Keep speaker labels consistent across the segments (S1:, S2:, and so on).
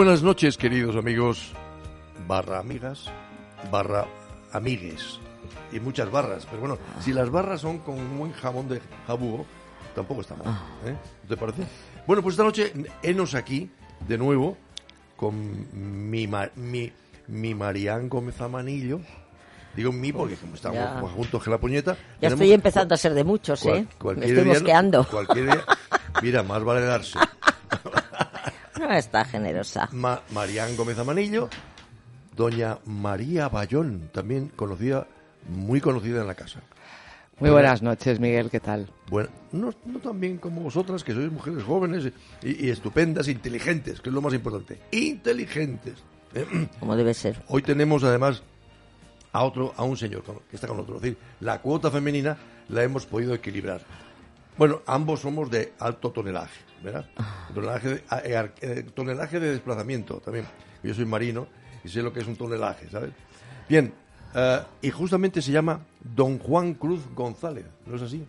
S1: Buenas noches, queridos amigos, barra amigas, barra amigues. Y muchas barras. Pero bueno, si las barras son con un buen jamón de jabugo, tampoco está mal. ¿eh? ¿Te parece? Bueno, pues esta noche, enos aquí, de nuevo, con mi, mi, mi Marián Gómez Amanillo. Digo mi porque como estamos
S2: ya.
S1: juntos que la puñeta.
S2: Ya estoy empezando a ser de muchos,
S1: cual-
S2: ¿eh? Me estoy
S1: día-
S2: mosqueando.
S1: cualquier día- mira, más vale darse.
S2: No está generosa.
S1: Ma- Marián Gómez Amanillo, doña María Bayón, también conocida, muy conocida en la casa.
S3: Muy buenas noches, Miguel, ¿qué tal?
S1: Bueno, no, no tan bien como vosotras, que sois mujeres jóvenes y, y estupendas, inteligentes, que es lo más importante. Inteligentes.
S2: Como debe ser.
S1: Hoy tenemos además a otro, a un señor que está con nosotros. Es decir, la cuota femenina la hemos podido equilibrar. Bueno, ambos somos de alto tonelaje, ¿verdad? Tonelaje de, a- eh, eh, tonelaje de desplazamiento también. Yo soy marino y sé lo que es un tonelaje, ¿sabes? Bien, eh, y justamente se llama Don Juan Cruz González, ¿no es así?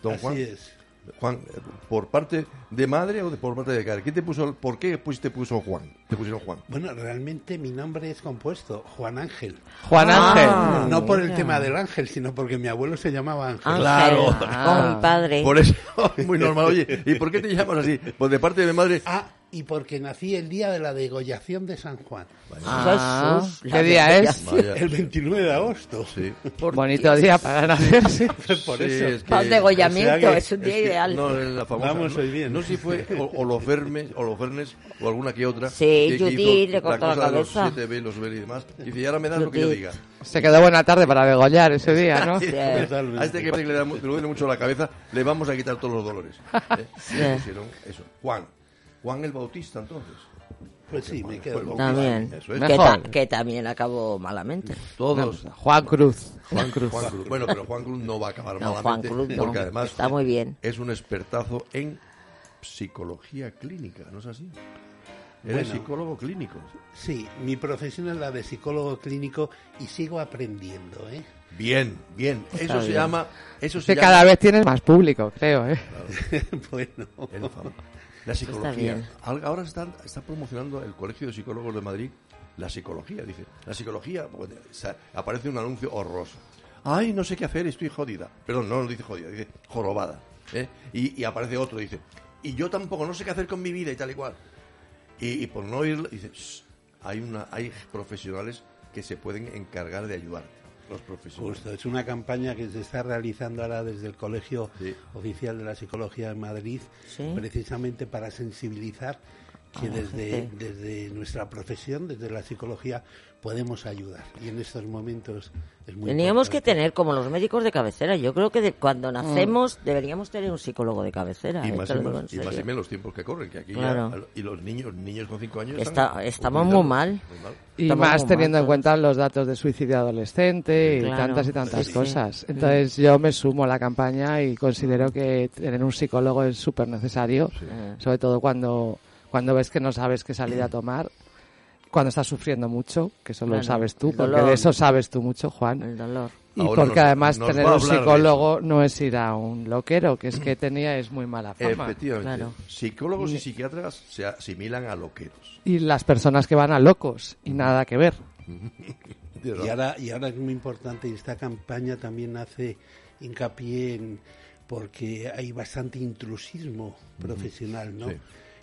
S1: Don
S4: Así
S1: Juan.
S4: es.
S1: Juan, ¿por parte de madre o de, por parte de padre? ¿Qué te puso, ¿Por qué pues te puso Juan? Te pusieron Juan.
S4: Bueno, realmente mi nombre es compuesto, Juan Ángel.
S3: Juan Ángel.
S4: No, no por el tema del ángel, sino porque mi abuelo se llamaba Ángel.
S2: Ángel,
S1: Claro.
S2: como mi padre.
S1: Por eso, muy normal. Oye, ¿y por qué te llamas así? Pues de parte de mi madre.
S4: Ah, y porque nací el día de la degollación de San Juan.
S2: Ah, la
S3: ¿Qué día es?
S4: El 29 de agosto.
S1: sí.
S3: Bonito día para nacerse.
S4: Por
S1: Sí,
S4: eso.
S1: es que-
S2: Para el degollamiento,
S4: o sea que-
S2: es un día
S1: es que-
S2: ideal.
S1: No, en la famosa,
S4: Vamos
S1: no,
S4: hoy bien.
S1: No sé si fue o- Holofernes, Holofernes o alguna que otra.
S2: Sí,
S1: que-
S2: Judith le cortó la
S1: cosa de los
S2: cabeza.
S1: siete velos y demás. Y dice, y ahora me das lo que yo
S2: Judith.
S1: diga.
S3: Se quedó buena tarde para degollar ese día, ¿no?
S1: Sí,
S2: Sí.
S4: Totalmente.
S1: A este que parece que le, da le duele mucho la cabeza, le vamos a quitar todos los dolores. ¿eh? Y le pusieron eso. Juan. Juan el Bautista, entonces.
S4: Pues sí, me quedo con
S2: También.
S1: Eso es.
S2: Que,
S3: Mejor.
S2: ta- que también acabó malamente.
S1: Todos.
S3: Juan Cruz.
S1: Juan Cruz. Juan Cruz. Bueno, pero Juan Cruz no va a acabar
S2: No,
S1: malamente.
S2: Juan Cruz no.
S1: Porque además
S2: Está muy bien.
S1: es un expertazo en psicología clínica, ¿no es así? Eres
S4: Bueno.
S1: psicólogo clínico.
S4: Sí, mi profesión es la de psicólogo clínico y sigo aprendiendo, ¿eh?
S1: Bien, bien. Eso se
S2: bien.
S1: llama. Eso se
S3: Que
S1: llama.
S3: cada vez tienes más público, creo, ¿eh?
S4: bueno.
S1: La psicología.
S2: bien.
S1: Al- Ahora está, está promocionando el Colegio de Psicólogos de Madrid la psicología. Dice, la psicología, pues, aparece un anuncio horroroso. Ay, no sé qué hacer, estoy jodida. Perdón, no, no dice jodida, dice jorobada. ¿eh? Y, y aparece otro, dice, y yo tampoco, no sé qué hacer con mi vida y tal y cual. Y, y por no oírlo, dice, "Shh, hay, una, hay profesionales que se pueden encargar de ayudarte. Los profesionales.
S4: Justo, es una campaña que se está realizando ahora desde el Colegio
S1: Sí.
S4: Oficial de la Psicología de Madrid,
S2: Sí.
S4: precisamente para sensibilizar que desde,
S2: sí.
S4: desde nuestra profesión, desde la psicología, podemos ayudar. Y en estos momentos es muy
S2: Teníamos que
S4: importante.
S2: tener como los médicos de cabecera. Yo creo que de- cuando nacemos deberíamos tener un psicólogo de cabecera.
S1: Y
S2: eh,
S1: más y, más,
S2: en
S1: y más y menos los tiempos que corren, que aquí
S2: Claro.
S1: ya, y los niños, niños con 5 años
S2: Está-
S1: están
S2: estamos muy mal.
S1: muy mal.
S3: Y
S2: Estamos
S3: más teniendo
S2: mal
S3: en cuenta los datos de suicidio adolescente y
S2: Claro.
S3: tantas y tantas
S2: Sí, sí.
S3: cosas. Entonces yo me sumo a la campaña y considero que tener un psicólogo es súper necesario, sobre todo cuando, cuando ves que no sabes qué salida tomar cuando estás sufriendo mucho, que eso lo sabes tú, porque
S2: dolor.
S3: de eso sabes tú mucho, Juan.
S2: El dolor.
S3: Y
S1: Ahora
S3: porque
S1: nos-
S3: además
S1: nos
S3: tener un psicólogo no es ir a un loquero, que es que tenía es muy mala fama.
S1: Efectivamente.
S2: Claro.
S1: Psicólogos y psiquiatras se asimilan a loqueros.
S3: Y las personas que van a locos, y nada que ver.
S4: Y ahora, y ahora es muy importante, y esta campaña también hace hincapié en, porque hay bastante intrusismo profesional, ¿no?
S1: Sí.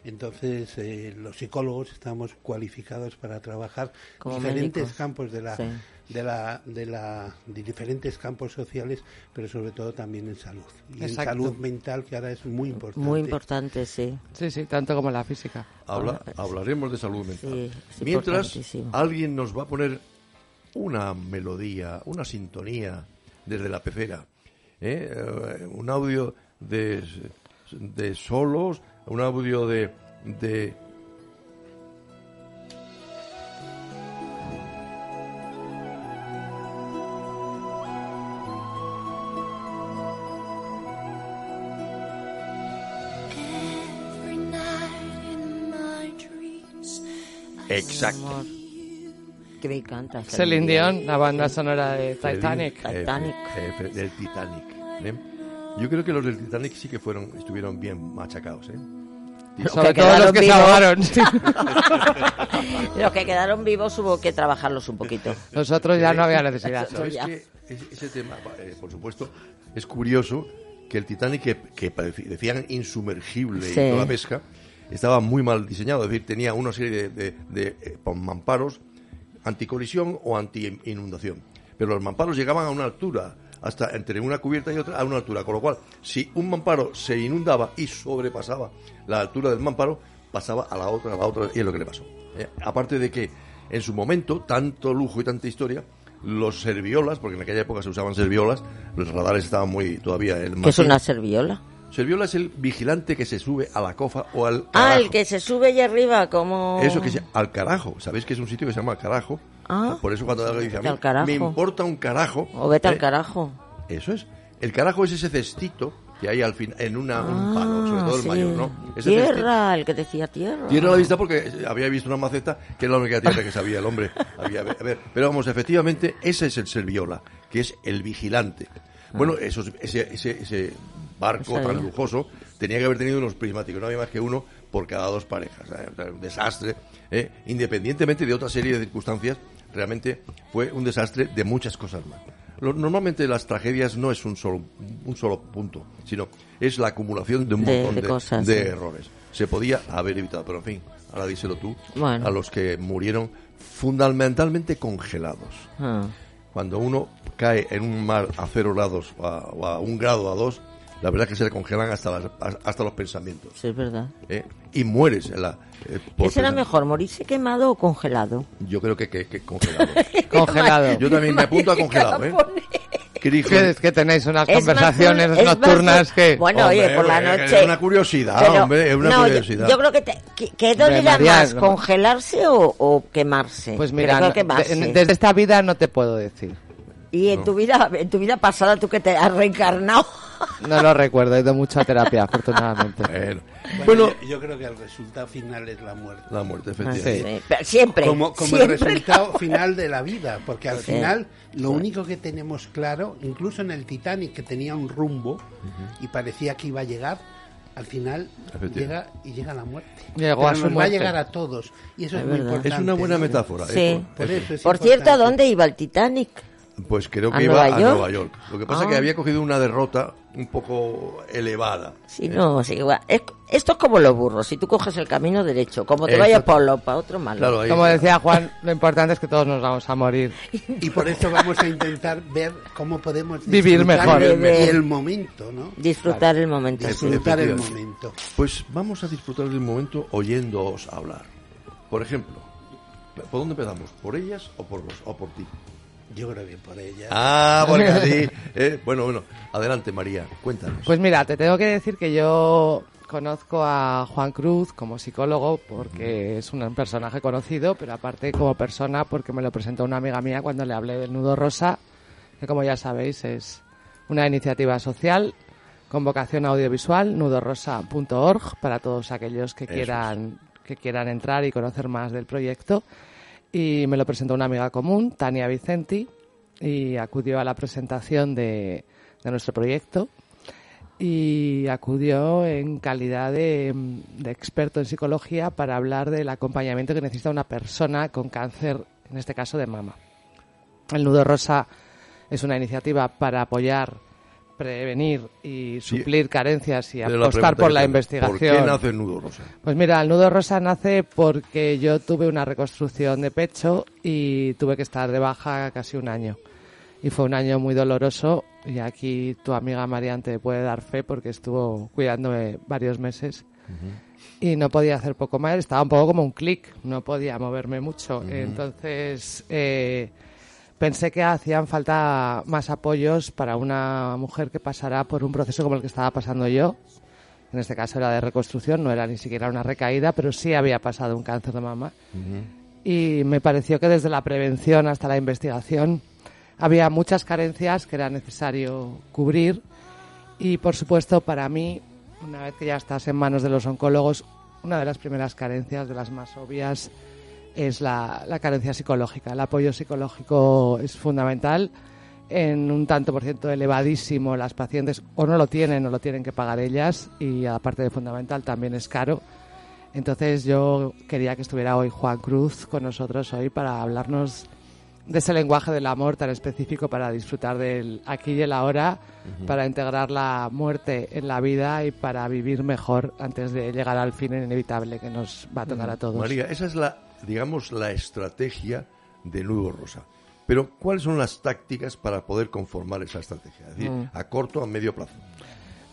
S4: Entonces, eh, los psicólogos estamos cualificados para trabajar
S2: Como
S4: diferentes
S2: médicos.
S4: campos de la,
S2: Sí.
S4: de la, de la, de diferentes campos sociales, pero sobre todo también en salud. Y en salud mental, que ahora es muy importante.
S2: Muy importante, sí.
S3: Sí, sí, tanto como la física.
S1: Habla-
S2: Bueno,
S1: hablaremos de salud mental.
S2: Sí, es
S1: Mientras alguien nos va a poner una melodía, una sintonía desde la pecera, ¿eh? Eh, un audio de, de solos, un audio de, de
S5: Every night in my dreams,
S1: exacto.
S2: Que me encanta.
S3: Celine Dion, la banda sonora de Titanic.
S2: Titanic.
S1: eh, del Titanic. ¿eh? Yo creo que los del Titanic sí que fueron, estuvieron bien machacados, ¿eh?
S3: Sobre
S2: que
S3: todo los
S2: quedaron
S3: que se
S2: vivos.
S3: ahogaron. sí.
S2: Los que quedaron vivos hubo que trabajarlos un poquito.
S3: Los otros ya no había necesidad.
S1: ¿Sabes qué? Ese, tema, eh, por supuesto, es curioso que el Titanic, que, que decían insumergible
S2: Sí.
S1: y toda la pesca, estaba muy mal diseñado. Es decir, tenía una serie de, de- de, eh, mamparos anticolisión o anti-inundación. Pero los mamparos llegaban a una altura, hasta entre una cubierta y otra, a una altura. Con lo cual, si un mamparo se inundaba y sobrepasaba la altura del mamparo, pasaba a la otra, a la otra, y es lo que le pasó. Eh, aparte de que, en su momento, tanto lujo y tanta historia, los serviolas, porque en aquella época se usaban serviolas, los radares estaban muy todavía... El
S2: Que es una serviola.
S1: Serviola es el vigilante que se sube a la cofa o al
S2: Ah, el
S1: carajo.
S2: que se sube allá arriba como...
S1: Eso que se al carajo. ¿Sabéis que es un sitio que se llama carajo?
S2: Ah.
S1: Por eso cuando alguien dice a mí,
S2: al carajo.
S1: me importa un carajo.
S2: O vete
S1: ¿eh?
S2: al carajo.
S1: Eso es. El carajo es ese cestito que hay al fin en una, un
S2: Ah,
S1: palo, sobre todo el
S2: sí.
S1: mayor, ¿no? Ese cestito.
S2: Tierra, el que decía tierra.
S1: Tiene a la vista porque había visto una maceta que era la única tierra que sabía el hombre. Había, a ver, pero vamos, efectivamente, ese es el serviola, que es el vigilante. Bueno, esos, ese, ese, ese barco
S2: No
S1: tan lujoso tenía que haber tenido unos prismáticos, no había más que uno por cada dos parejas. O sea, un desastre, ¿eh? independientemente de otra serie de circunstancias, realmente fue un desastre de muchas cosas más. Lo- normalmente las tragedias no es un solo, un solo punto, sino es la acumulación de un
S2: De-
S1: montón
S2: de
S1: de,
S2: cosas,
S1: de
S2: sí.
S1: errores. Se podía haber evitado, pero en fin, ahora díselo tú,
S2: Bueno.
S1: a los que murieron fundamentalmente congelados.
S2: Ah.
S1: Cuando uno cae en un mar a cero grados o a, o a un grado a dos, la verdad es que se le congelan hasta, las- hasta los pensamientos.
S2: Sí, es verdad.
S1: ¿eh? Y mueres en la... eh, por
S2: ¿Qué será mejor, morirse quemado o congelado?
S1: Yo creo que, que, que congelado.
S3: Congelado.
S1: Yo también me apunto a congelado, ¿eh?
S3: Que, es que tenéis unas
S2: Es
S3: conversaciones
S2: más
S3: nocturnas que...
S2: Bueno, oye,
S1: Hombre,
S2: por la noche...
S1: Es una curiosidad,
S2: Pero-
S1: hombre, es una
S2: no, yo-
S1: curiosidad.
S2: Yo, creo que, te, que, que dónde
S3: María,
S2: más, congelarse o, o quemarse.
S3: Pues mira, no-
S2: quemarse.
S3: de- desde esta vida no te puedo decir.
S2: Y en tu vida, en tu vida pasada, tú que te has reencarnado.
S3: No lo recuerdo, he ido mucho a terapia, afortunadamente.
S1: Bueno,
S4: Bueno,
S1: Bueno,
S4: yo, yo creo que el resultado final es la muerte.
S1: la muerte, efectivamente.
S2: sí, pero siempre.
S4: como, como el
S2: siempre
S4: resultado final de la vida, porque al
S2: Sí.
S4: final lo único que tenemos claro, incluso en el Titanic que tenía un rumbo y parecía que iba a llegar, al final llega y llega la muerte.
S3: Llegó
S4: Pero
S3: a su
S4: nos va a
S3: muerte.
S4: llegar a todos y eso es,
S2: Es
S4: muy
S2: verdad.
S4: importante.
S1: Es una buena
S4: ¿no?
S1: metáfora. ¿eh?
S2: Sí.
S1: Por-
S4: Por eso es
S2: Por cierto, ¿a dónde iba el Titanic?
S1: Pues creo
S2: ¿A
S1: que iba
S2: Nueva
S1: a
S2: York?
S1: Nueva York. Lo que pasa es
S2: Ah.
S1: que había cogido una derrota un poco elevada.
S2: Sí, no, sí, igual. Es- esto es como los burros. Si tú coges el camino derecho, como te vayas por lo para otro malo.
S1: Claro,
S3: Como
S1: está.
S3: decía Juan, lo importante es que todos nos vamos a morir.
S4: Y por eso vamos a intentar ver cómo podemos
S3: Vivir
S4: disfrutar
S3: mejor.
S4: el, momento, ¿no?
S2: Disfrutar el momento. sí.
S4: Disfrutar el momento.
S1: Pues vamos a disfrutar del momento oyéndoos hablar. Por ejemplo, ¿por dónde empezamos? ¿Por ellas o por, los, o por ti?
S4: Yo creo que por ella.
S1: Ah, porque así. eh, bueno, bueno. Adelante, María, cuéntanos.
S3: Pues mira, te tengo que decir que yo conozco a Juan Cruz como psicólogo porque es un personaje conocido, pero aparte como persona porque me lo presentó una amiga mía cuando le hablé del Nudo Rosa, que como ya sabéis es una iniciativa social con vocación audiovisual, nudorosa.org, para todos aquellos que
S1: Eso
S3: quieran, que quieran entrar y conocer más del proyecto. Y me lo presentó una amiga común, Tania Vicenti, y acudió a la presentación de, de nuestro proyecto y acudió en calidad de, de experto en psicología para hablar del acompañamiento que necesita una persona con cáncer, en este caso de mama. El Nudo Rosa es una iniciativa para apoyar, prevenir y suplir carencias y apostar por la investigación.
S1: ¿Por qué nace el nudo rosa?
S3: Pues mira, el nudo rosa nace porque yo tuve una reconstrucción de pecho y tuve que estar de baja casi un año. Y fue un año muy doloroso y aquí tu amiga Marian te puede dar fe porque estuvo cuidándome varios meses y no podía hacer poco más. Estaba un poco como un clic, no podía moverme mucho. Entonces eh, pensé que hacían falta más apoyos para una mujer que pasará por un proceso como el que estaba pasando yo. En este caso era de reconstrucción, no era ni siquiera una recaída, pero sí había pasado un cáncer de mama. Y me pareció que desde la prevención hasta la investigación había muchas carencias que era necesario cubrir. Y por supuesto, para mí, una vez que ya estás en manos de los oncólogos, una de las primeras carencias, de las más obvias, es la, la carencia psicológica. El apoyo psicológico es fundamental. En un tanto por ciento elevadísimo, las pacientes o no lo tienen o lo tienen que pagar ellas, y aparte de fundamental, también es caro. Entonces, yo quería que estuviera hoy Juan Cruz con nosotros hoy para hablarnos de ese lenguaje del amor tan específico para disfrutar del aquí y el ahora, para integrar la muerte en la vida y para vivir mejor antes de llegar al fin inevitable que nos va a tocar a todos.
S1: María, esa es la, digamos, la estrategia de Nudo Rosa. Pero, ¿cuáles son las tácticas para poder conformar esa estrategia? Es decir,
S3: Mm.
S1: a corto, a medio plazo.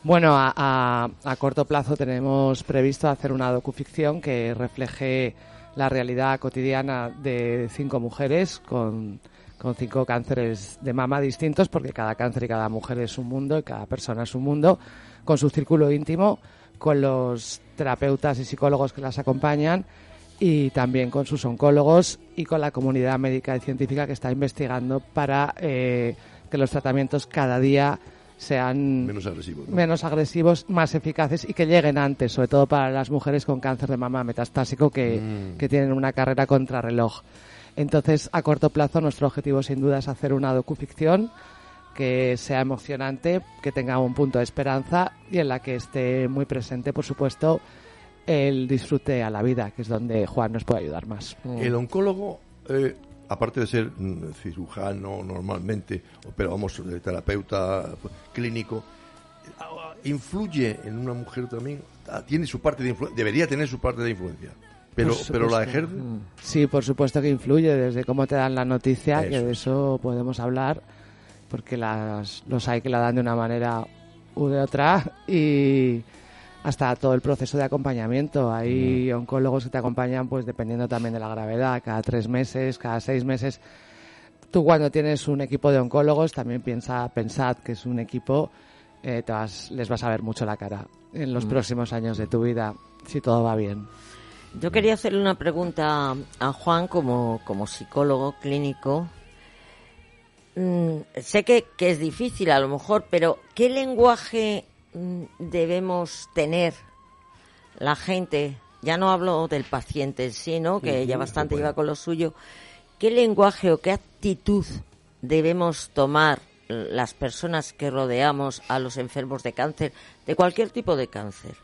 S3: Bueno, a, a- a corto plazo tenemos previsto hacer una docuficción que refleje la realidad cotidiana de cinco mujeres con, con cinco cánceres de mama distintos, porque cada cáncer y cada mujer es un mundo y cada persona es un mundo, con su círculo íntimo, con los terapeutas y psicólogos que las acompañan y también con sus oncólogos y con la comunidad médica y científica que está investigando para eh, que los tratamientos cada día sean
S1: Menos agresivos. ¿no?
S3: menos agresivos, más eficaces y que lleguen antes, sobre todo para las mujeres con cáncer de mama metastásico que,
S1: Mm.
S3: que tienen una carrera contrarreloj. Entonces, a corto plazo, nuestro objetivo sin duda es hacer una docuficción que sea emocionante, que tenga un punto de esperanza y en la que esté muy presente, por supuesto, el disfrute a la vida, que es donde Juan nos puede ayudar más.
S1: El oncólogo, eh, aparte de ser mm, cirujano normalmente, pero vamos, eh, terapeuta pues, clínico, ah, influye en una mujer también, Ah, tiene su parte de influencia, debería tener su parte de influencia, pero, pero la ejerce.
S3: Sí, por supuesto que influye desde cómo te dan la noticia, que de
S1: es.
S3: eso podemos hablar, porque las, los hay que la dan de una manera u de otra y hasta todo el proceso de acompañamiento. Hay oncólogos que te acompañan, pues dependiendo también de la gravedad, cada tres meses, cada seis meses. Tú cuando tienes un equipo de oncólogos también piensa, pensad que es un equipo, eh, te vas- les vas a ver mucho la cara en los próximos años de tu vida, si todo va bien.
S2: Yo quería hacerle una pregunta a Juan como, como psicólogo clínico. Mm, sé que, que es difícil a lo mejor, pero ¿qué lenguaje mm, debemos tener la gente? Ya no hablo del paciente en sí, ¿no? Que ya bastante lleva con lo suyo. ¿Qué lenguaje o qué actitud debemos tomar las personas que rodeamos a los enfermos de cáncer, de cualquier tipo de cáncer?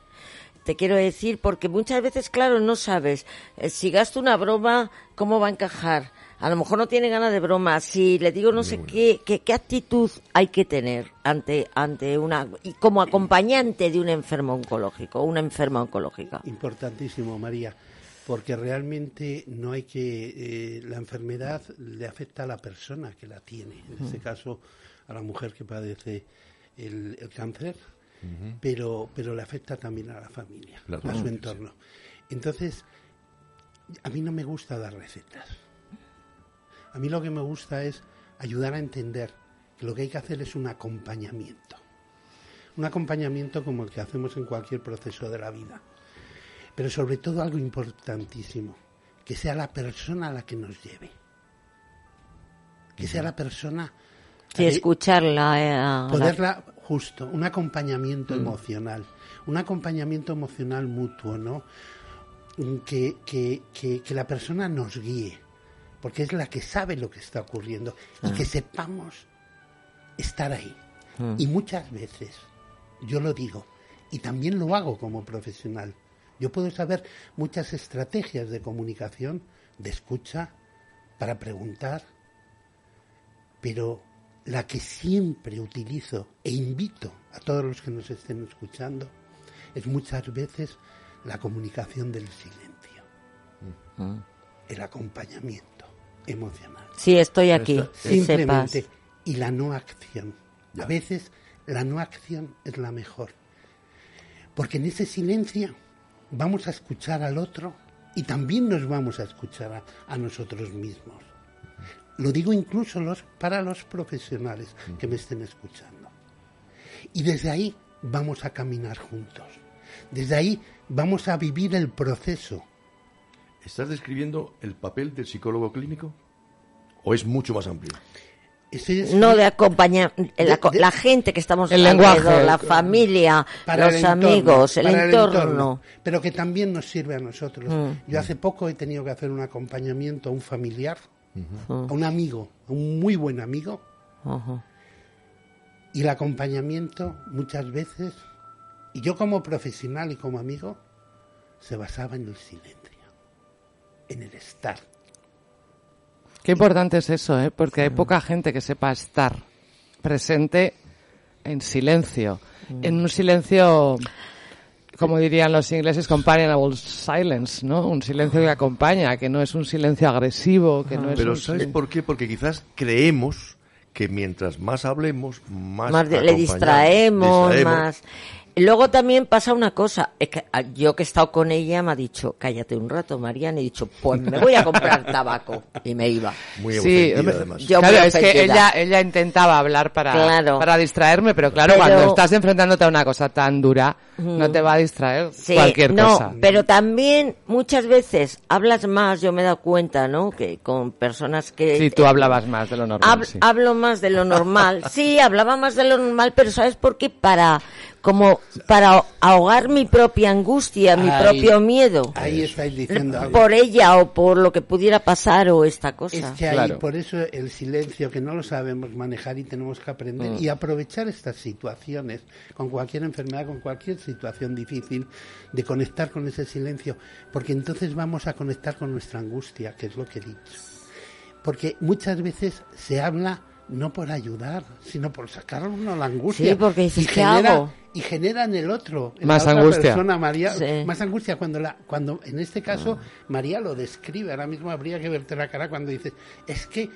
S2: Te quiero decir, porque muchas veces, claro, no sabes eh, si gasto una broma, cómo va a encajar. A lo mejor no tiene ganas de broma. Si le digo no sé qué, qué, qué actitud hay que tener ante, ante una, y como acompañante de un enfermo oncológico, una enferma oncológica.
S4: Importantísimo, María, porque realmente no hay que. eh, la enfermedad le afecta a la persona que la tiene, en este caso a la mujer que padece el, el cáncer, pero, pero le afecta también a la familia,
S1: Claro,
S4: a su
S1: sí,
S4: entorno. Entonces, a mí no me gusta dar recetas. A mí lo que me gusta es ayudar a entender que lo que hay que hacer es un acompañamiento. Un acompañamiento como el que hacemos en cualquier proceso de la vida. Pero sobre todo algo importantísimo, que sea la persona la que nos lleve. Que sea la persona...
S2: Sí, escucharla. eh, a la-
S4: poderla justo un acompañamiento emocional un acompañamiento emocional mutuo no Mm, que, que, que, que la persona nos guíe porque es la que sabe lo que está ocurriendo y que sepamos estar ahí. Y muchas veces, yo lo digo, y también lo hago como profesional, yo puedo saber muchas estrategias de comunicación, de escucha, para preguntar, pero la que siempre utilizo e invito a todos los que nos estén escuchando es muchas veces la comunicación del silencio, el acompañamiento emocional.
S2: Sí, estoy aquí.
S4: Simplemente.
S2: sepas.
S4: Y la no acción.
S1: Ya.
S4: A veces la no acción es la mejor. Porque en ese silencio vamos a escuchar al otro y también nos vamos a escuchar a, a nosotros mismos. Lo digo incluso los, para los profesionales que me estén escuchando. Y desde ahí vamos a caminar juntos. Desde ahí vamos a vivir el proceso.
S1: ¿Estás describiendo el papel del psicólogo clínico? ¿O es mucho más amplio?
S2: No de acompañar la,
S4: de-
S2: la gente que estamos
S3: El
S2: alrededor,
S3: lenguaje.
S2: la familia,
S4: para
S2: los
S4: el entorno,
S2: amigos, el
S4: para
S2: entorno.
S4: pero que también nos sirve a nosotros.
S2: Mm.
S4: Yo hace poco he tenido que hacer un acompañamiento a un familiar, a un amigo, a un muy buen amigo, y el acompañamiento muchas veces, y yo como profesional y como amigo, se basaba en el silencio, en el estar.
S3: Qué importante es eso, ¿eh? Porque hay poca gente que sepa estar presente en silencio. En un silencio, como dirían los ingleses, companionable silence, ¿no? Un silencio que acompaña, que no es un silencio agresivo, que no es
S1: Pero
S3: un
S1: ¿sabes por qué? Porque quizás creemos que mientras más hablemos, más,
S2: Más le distraemos. más. Luego también pasa una cosa, es que ah, yo que he estado con ella me ha dicho, cállate un rato, Mariana, y he dicho, pues me voy a comprar tabaco, y me iba.
S1: Muy
S3: Sí,
S1: además.
S2: yo-
S3: claro, es que ella, ella intentaba hablar para,
S2: Claro.
S3: para distraerme, pero claro,
S2: Pero-
S3: cuando estás enfrentándote a una cosa tan dura, no te va a distraer
S2: Sí,
S3: cualquier
S2: no,
S3: cosa.
S2: pero también muchas veces hablas más, yo me he dado cuenta, ¿no? Que con personas que...
S3: Sí, tú hablabas más de lo normal.
S2: Hab-
S3: sí.
S2: Hablo más de lo normal. Sí, hablaba más de lo normal, pero ¿sabes por qué? Para, como, para ahogar mi propia angustia, mi
S4: Ahí-
S2: propio miedo.
S4: Ahí estáis diciendo algo.
S2: Por ella o por lo que pudiera pasar o esta
S4: Es
S2: cosa.
S4: que ahí,
S3: Claro.
S4: por eso el silencio, que no lo sabemos manejar y tenemos que aprender
S2: Mm.
S4: y aprovechar estas situaciones, con cualquier enfermedad, con cualquier situación difícil, de conectar con ese silencio, porque entonces vamos a conectar con nuestra angustia, que es lo que he dicho. Porque muchas veces se habla no por ayudar, sino por sacar uno la angustia.
S2: Sí, porque dices, ¿qué
S4: genera,
S2: hago?
S4: Y genera en el otro, en
S3: Más
S4: la otra
S3: angustia.
S4: persona, María,
S2: Sí.
S4: más angustia cuando la cuando en este caso María lo describe ahora mismo habría que verte la cara cuando dices es que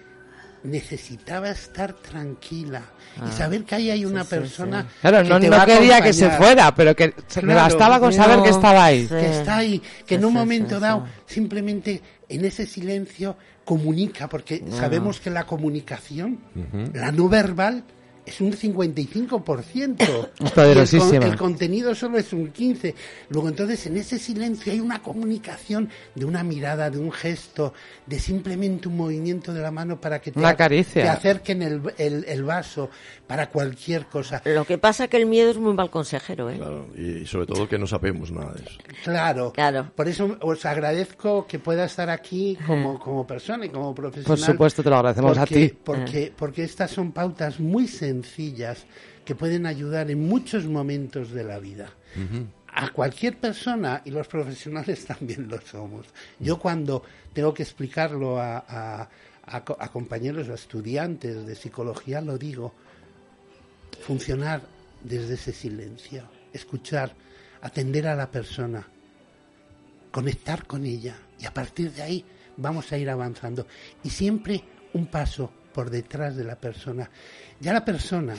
S4: necesitaba estar tranquila y saber que ahí hay una persona
S3: Claro,
S4: que
S3: no,
S4: te
S3: no
S4: va a
S3: quería que se fuera, pero que se me
S4: Claro,
S3: bastaba con saber que estaba ahí.
S2: sí.
S4: que está ahí que en un
S2: sí,
S4: momento
S2: sí,
S4: dado
S2: sí.
S4: simplemente en ese silencio comunica porque sabemos que la comunicación la no verbal es un 55%.
S3: Es poderosísima.
S4: El, con- el contenido solo es un 15%. Luego, entonces, en ese silencio hay una comunicación de una mirada, de un gesto, de simplemente un movimiento de la mano para que te,
S3: Una
S4: a-
S3: caricia.
S4: te acerquen el, el- el vaso, para cualquier cosa.
S2: Lo que pasa es que el miedo es muy mal consejero, ¿eh?
S1: Claro, y sobre todo que no sabemos nada de eso.
S4: Claro.
S2: Claro.
S4: Por eso os agradezco que pueda estar aquí como, como persona y como profesional.
S3: Por supuesto, te lo agradecemos a
S4: porque,
S3: ti.
S4: Porque, porque estas son pautas muy sencillas que pueden ayudar en muchos momentos de la vida. A cualquier persona, y los profesionales también lo somos. Yo cuando tengo que explicarlo a, a- a co- a compañeros, a estudiantes de psicología, lo digo, funcionar desde ese silencio, escuchar, atender a la persona, conectar con ella y a partir de ahí vamos a ir avanzando y siempre un paso por detrás de la persona. Ya la persona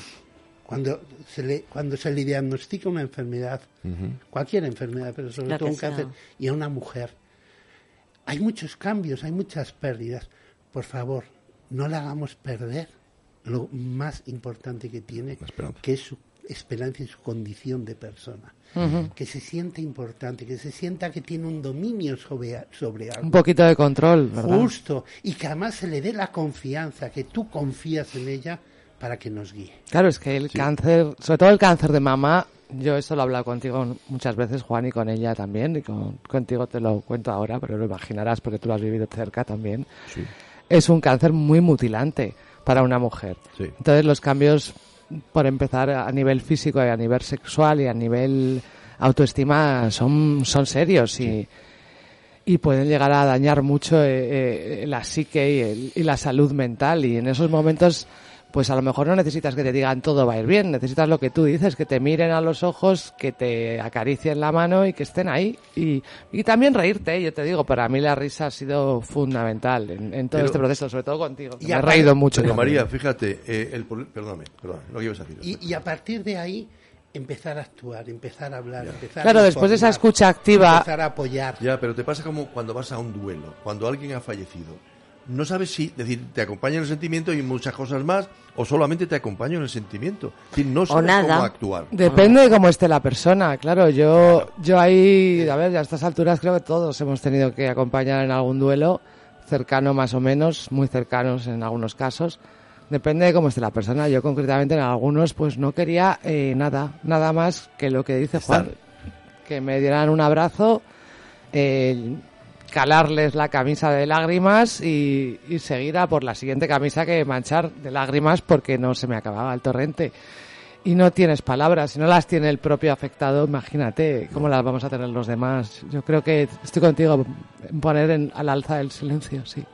S4: cuando se le cuando se le diagnostica una enfermedad, cualquier enfermedad, pero sobre
S2: La
S4: todo un cáncer
S2: sea.
S4: y a una mujer, hay muchos cambios, hay muchas pérdidas. Por favor, no le hagamos perder lo más importante que tiene,
S1: La
S4: que es su esperanza y su condición de persona. Que se siente importante, que se sienta que tiene un dominio sobre, sobre algo.
S3: Un poquito de control, ¿verdad?
S4: Justo. Y que además se le dé la confianza, que tú confías en ella para que nos guíe.
S3: Claro, es que el cáncer, sobre todo el cáncer de mama, yo eso lo he hablado contigo muchas veces, Juan, y con ella también, y con- contigo te lo cuento ahora, pero lo imaginarás porque tú lo has vivido cerca también.
S1: Sí.
S3: es un cáncer muy mutilante para una mujer.
S1: Sí.
S3: Entonces los cambios, por empezar a nivel físico y a nivel sexual y a nivel autoestima, son, son serios y, y pueden llegar a dañar mucho eh, eh, la psique y, el- y la salud mental. Y en esos momentos, pues a lo mejor no necesitas que te digan todo va a ir bien, necesitas lo que tú dices, que te miren a los ojos, que te acaricien la mano y que estén ahí. Y, y también reírte, ¿eh? yo te digo, para mí la risa ha sido fundamental en, en todo
S1: Pero-
S3: este proceso, sobre todo contigo. que
S4: Y
S3: me he reído mucho.
S1: Pero. María, fíjate, eh, el, perdóname, perdóname, no ibas a decir.
S4: Y, y a partir de ahí empezar a actuar, empezar a hablar, empezar
S3: Claro,
S4: a
S3: después de esa escucha activa-
S4: empezar a apoyar.
S1: Ya, pero te pasa como cuando vas a un duelo, cuando alguien ha fallecido. No sabes si, decir, te acompaña en el sentimiento y muchas cosas más, o solamente te acompaña en el sentimiento. Es decir, no sabes
S2: nada.
S1: cómo actuar.
S3: Depende de cómo esté la persona, claro. Yo, yo ahí, a ver, ya a estas alturas creo que todos hemos tenido que acompañar en algún duelo, cercano más o menos, muy cercanos en algunos casos. Depende de cómo esté la persona. Yo concretamente en algunos, pues no quería eh, nada, nada más que lo que dice Juan, que me dieran un abrazo, eh, calarles la camisa de lágrimas y, y seguir a por la siguiente camisa que manchar de lágrimas porque no se me acababa el torrente y no tienes palabras, si no las tiene el propio afectado, imagínate cómo las vamos a tener los demás. Yo creo que estoy contigo en poner en, al alza el silencio, sí.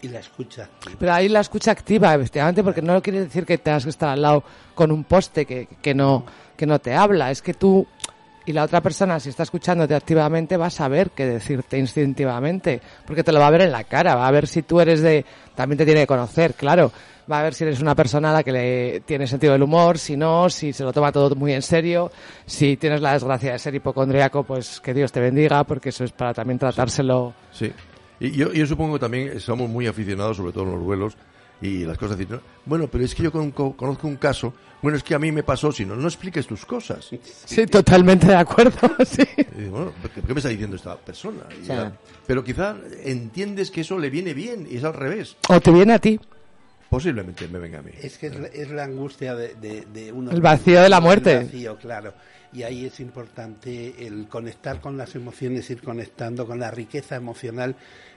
S4: Y la escucha.
S3: Pero ahí la escucha activa, efectivamente, porque no quiere decir que tengas que estar al lado con un poste que, que no que no te habla, es que tú y la otra persona, si está escuchándote activamente, va a saber qué decirte instintivamente, porque te lo va a ver en la cara, va a ver si tú eres de... También te tiene que conocer, claro. Va a ver si eres una persona a la que le tiene sentido del humor, si no, si se lo toma todo muy en serio, si tienes la desgracia de ser hipocondriaco, pues que Dios te bendiga, porque eso es para también tratárselo.
S1: Sí. Y yo, supongo que también somos muy aficionados, sobre todo en los vuelos, y las cosas. no, Bueno, pero es que yo conozco, conozco un caso. Bueno, es que a mí me pasó, si no, no expliques tus cosas.
S3: Sí, totalmente de acuerdo, sí.
S1: Y bueno, ¿qué, qué me está diciendo esta persona? Y
S2: Ya.
S1: ya- pero quizá entiendes que eso le viene bien y es al revés.
S3: O te viene a ti.
S1: Posiblemente me venga a mí.
S4: Es que es la, es la angustia de, de, de uno.
S3: El vacío de la muerte.
S4: El vacío, claro. Y ahí es importante el conectar con las emociones, ir conectando con la riqueza emocional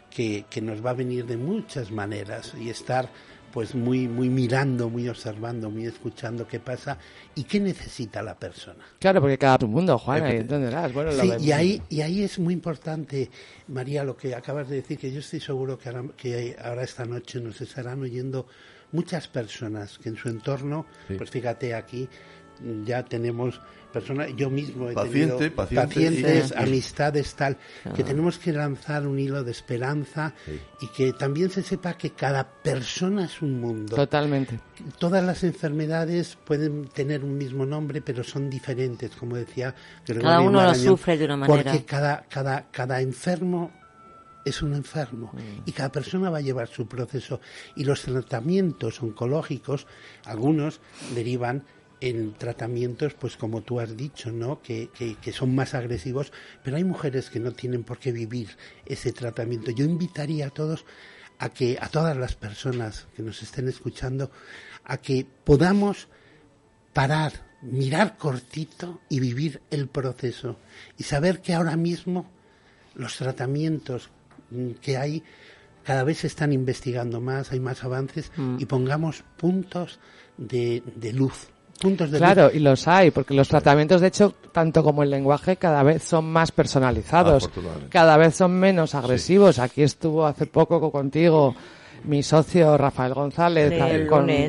S4: que, que nos va a venir de muchas maneras y estar pues muy muy mirando, muy observando, muy escuchando qué pasa y qué necesita la persona.
S3: Claro, porque cada tu mundo, Juan, ahí
S1: Efecti-
S3: entenderás. Bueno,
S4: Sí, y ahí, y ahí es muy importante, María, lo que acabas de decir, que yo estoy seguro que ahora, que ahora esta noche nos estarán oyendo muchas personas que en su entorno,
S1: Sí.
S4: pues fíjate aquí, ya tenemos personas, yo mismo he
S1: Paciente,
S4: tenido
S1: paciente,
S4: pacientes,
S1: y-
S4: amistades, tal, que tenemos que lanzar un hilo de esperanza
S1: Sí.
S4: y que también se sepa que cada persona es un mundo.
S3: Totalmente.
S4: Todas las enfermedades pueden tener un mismo nombre, pero son diferentes, como decía Gregorio
S2: Cada uno lo
S4: Marañón,
S2: sufre de una manera.
S4: Porque cada, cada, cada enfermo es un enfermo
S2: Mm.
S4: y cada persona va a llevar su proceso. Y los tratamientos oncológicos, algunos derivan en tratamientos, pues como tú has dicho, ¿no? Que, que, que son más agresivos, pero hay mujeres que no tienen por qué vivir ese tratamiento. Yo invitaría a todos a que, a todas las personas que nos estén escuchando, a que podamos parar, mirar cortito y vivir el proceso y saber que ahora mismo los tratamientos mm, que hay cada vez se están investigando más, hay más avances y pongamos puntos de, de luz, puntos de
S3: Claro, y los hay, porque los tratamientos, de hecho, tanto como el lenguaje, cada vez son más personalizados, cada vez son menos agresivos. Aquí estuvo hace poco co- contigo mi socio Rafael González
S2: Sí,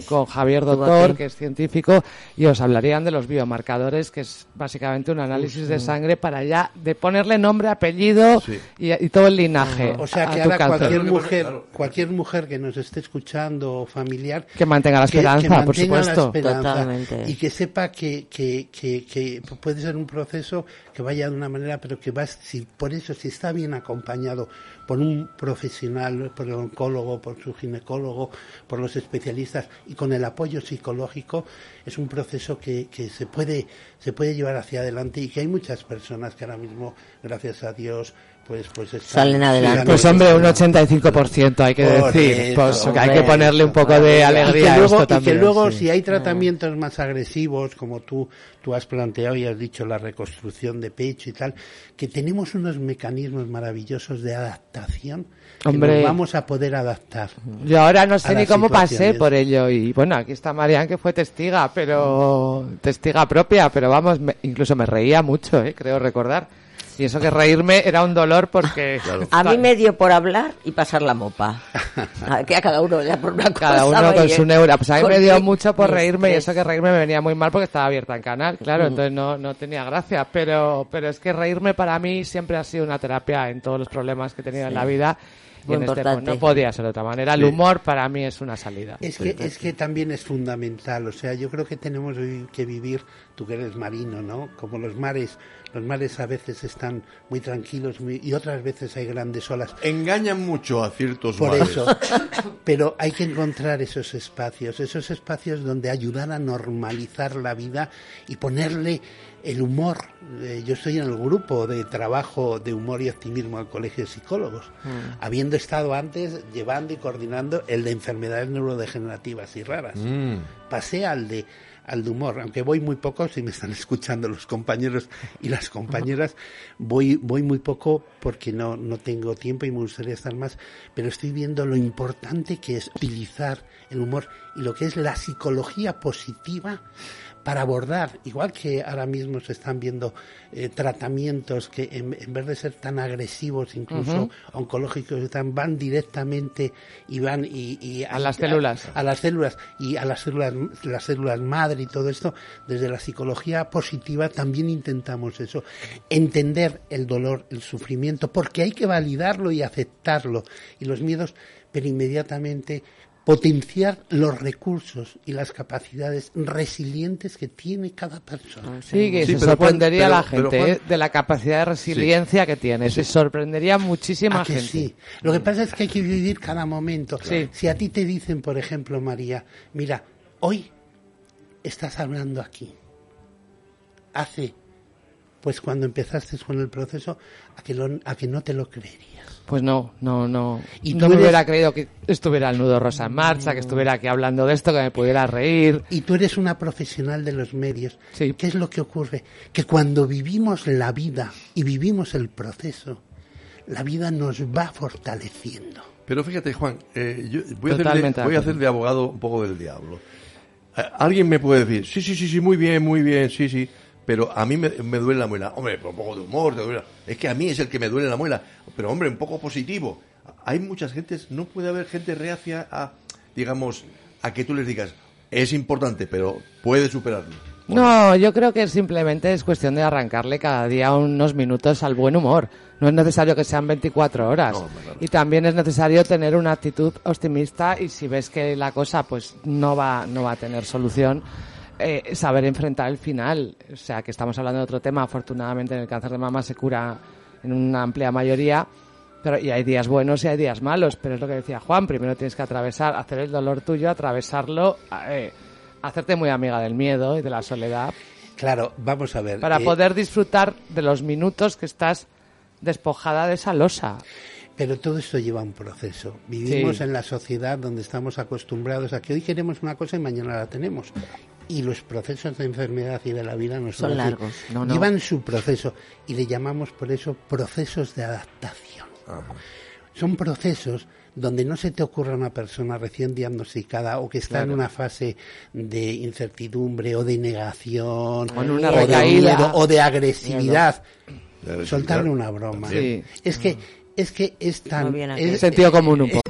S3: con- Javier Doctor, que es científico, y os hablarían de los biomarcadores, que es básicamente un análisis de sangre para ya de ponerle nombre, apellido
S1: Sí.
S3: y, y todo el linaje.
S4: O sea
S3: a
S4: que ahora cualquier
S1: que
S4: mujer, cualquier mujer que nos esté escuchando o familiar
S3: Que mantenga la
S4: que-
S3: esperanza,
S4: que
S3: por
S4: mantenga la
S3: supuesto.
S4: esperanza
S2: Totalmente.
S4: y que sepa que, que, que, que puede ser un proceso que vaya de una manera, pero que va, si, por eso, si está bien acompañado por un profesional, por el oncólogo, por su ginecólogo, por los especialistas y con el apoyo psicológico, es un proceso que, que se puede se puede llevar hacia adelante y que hay muchas personas que ahora mismo, gracias a Dios, pues, pues están-
S2: Salen adelante.
S3: Pues hombre, un 85% hay que
S4: Por
S3: decir.
S4: eso,
S3: Pues que hay que ponerle un poco de
S4: Y
S3: alegría
S4: que luego,
S3: a esto
S4: y que
S3: también.
S4: luego
S3: sí.
S4: si hay tratamientos más agresivos, como tú, tú has planteado y has dicho la reconstrucción de pecho y tal, que tenemos unos mecanismos maravillosos de adaptación que
S3: Hombre.
S4: nos vamos a poder adaptar.
S3: Yo ahora no sé ni cómo pasé por ello y bueno, aquí está Marian que fue testiga, pero testiga propia, pero vamos, me- incluso me reía mucho, eh, creo recordar. Y eso que reírme era un dolor porque
S2: A mí me dio por hablar y pasar la mopa. A- Que a cada uno ya por una cosa.
S3: cada uno con su neura. Pues a mí me dio mucho por reírme y eso que reírme me venía muy mal porque estaba abierta en canal, claro, entonces no, no tenía gracia. Pero, pero es que reírme para mí siempre ha sido una terapia en todos los problemas que he tenido en la vida. Y en este no podía ser de otra manera. El humor para mí es una salida.
S4: Es que, es que también es fundamental, o sea, yo creo que tenemos que vivir, tú que eres marino, ¿no? Como los mares, los mares a veces están muy tranquilos muy- y otras veces hay grandes olas.
S1: Engañan mucho a ciertos
S4: Por
S1: mares.
S4: eso, pero hay que encontrar esos espacios, esos espacios donde ayudar a normalizar la vida y ponerle el humor. Eh, yo estoy en el grupo de trabajo de humor y optimismo al Colegio de Psicólogos, habiendo estado antes llevando y coordinando el de enfermedades neurodegenerativas y raras.
S1: Mm.
S4: Pasé al de al de humor, aunque voy muy poco, si me están escuchando los compañeros y las compañeras, voy, voy muy poco porque no, no tengo tiempo y me gustaría estar más, pero estoy viendo lo importante que es utilizar el humor y lo que es la psicología positiva para abordar, igual que ahora mismo se están viendo eh, tratamientos que en, en vez de ser tan agresivos, incluso oncológicos, están, van directamente y van y, y
S3: A las células.
S4: a las células y a las células las células madre y todo esto desde la psicología positiva también intentamos eso entender el dolor el sufrimiento porque hay que validarlo y aceptarlo y los miedos pero inmediatamente potenciar los recursos y las capacidades resilientes que tiene cada persona
S3: Sí, que
S1: Sí,
S3: se
S1: Juan,
S3: sorprendería a la
S1: pero- pero
S3: gente
S1: Juan-
S3: ¿eh? de la capacidad de resiliencia que tiene. Se sorprendería muchísima
S4: ¿A que
S3: gente.
S4: sí? Lo que pasa es que hay que vivir cada momento.
S3: Sí.
S4: Si a ti te dicen, por ejemplo, María, mira, hoy estás hablando aquí. Hace, pues cuando empezaste con el proceso, a que, lo- a que no te lo creerías.
S3: Pues no, no, no.
S4: Y
S3: no
S4: tú
S3: me
S4: eres-
S3: hubiera creído que estuviera el nudo rosa en marcha, que estuviera aquí hablando de esto, que me pudiera reír.
S4: Y tú eres una profesional de los medios.
S3: Sí.
S4: ¿Qué es lo que ocurre? Que cuando vivimos la vida y vivimos el proceso, la vida nos va fortaleciendo.
S1: Pero fíjate, Juan, eh, yo voy, a voy hacer de abogado un poco del diablo. Eh, Alguien me puede decir, sí, sí, sí, sí, muy bien, muy bien, sí, sí, pero a mí me, me duele la muela. Hombre, pero un poco de humor, te duele. Es que a mí es el que me duele la muela. Pero, hombre, un poco positivo. Hay muchas gentes, no puede haber gente reacia a, digamos, a que tú les digas, es importante, pero puede superarlo.
S3: No, yo creo que simplemente es cuestión de arrancarle cada día unos minutos al buen humor. No es necesario que sean 24 horas.
S1: No, claro.
S3: Y también es necesario tener una actitud optimista y si ves que la cosa pues no va, no va a tener solución, eh, saber enfrentar el final. O sea, que estamos hablando de otro tema. Afortunadamente en el cáncer de mama se cura en una amplia mayoría. Pero, y hay días buenos y hay días malos, pero es lo que decía Juan, primero tienes que atravesar, hacer el dolor tuyo, atravesarlo, eh, hacerte muy amiga del miedo y de la soledad,
S4: Claro, vamos a ver.
S3: para
S4: eh,
S3: poder disfrutar de los minutos que estás despojada de esa losa.
S4: Pero todo esto lleva un proceso. Vivimos
S3: Sí.
S4: en la sociedad donde estamos acostumbrados a que hoy queremos una cosa y mañana la tenemos. Y los procesos de enfermedad y de la vida no
S2: Son
S4: así.
S2: largos. No, no.
S4: llevan su proceso y le llamamos por eso procesos de adaptación. Son procesos donde no se te ocurra a una persona recién diagnosticada o que está en una fase de incertidumbre o de negación
S3: O
S4: de
S3: recaída.
S4: miedo, o de agresividad soltarle una broma.
S3: Sí.
S4: Es que es que es tan
S2: aquí.
S4: es-
S3: Sentido común un poco.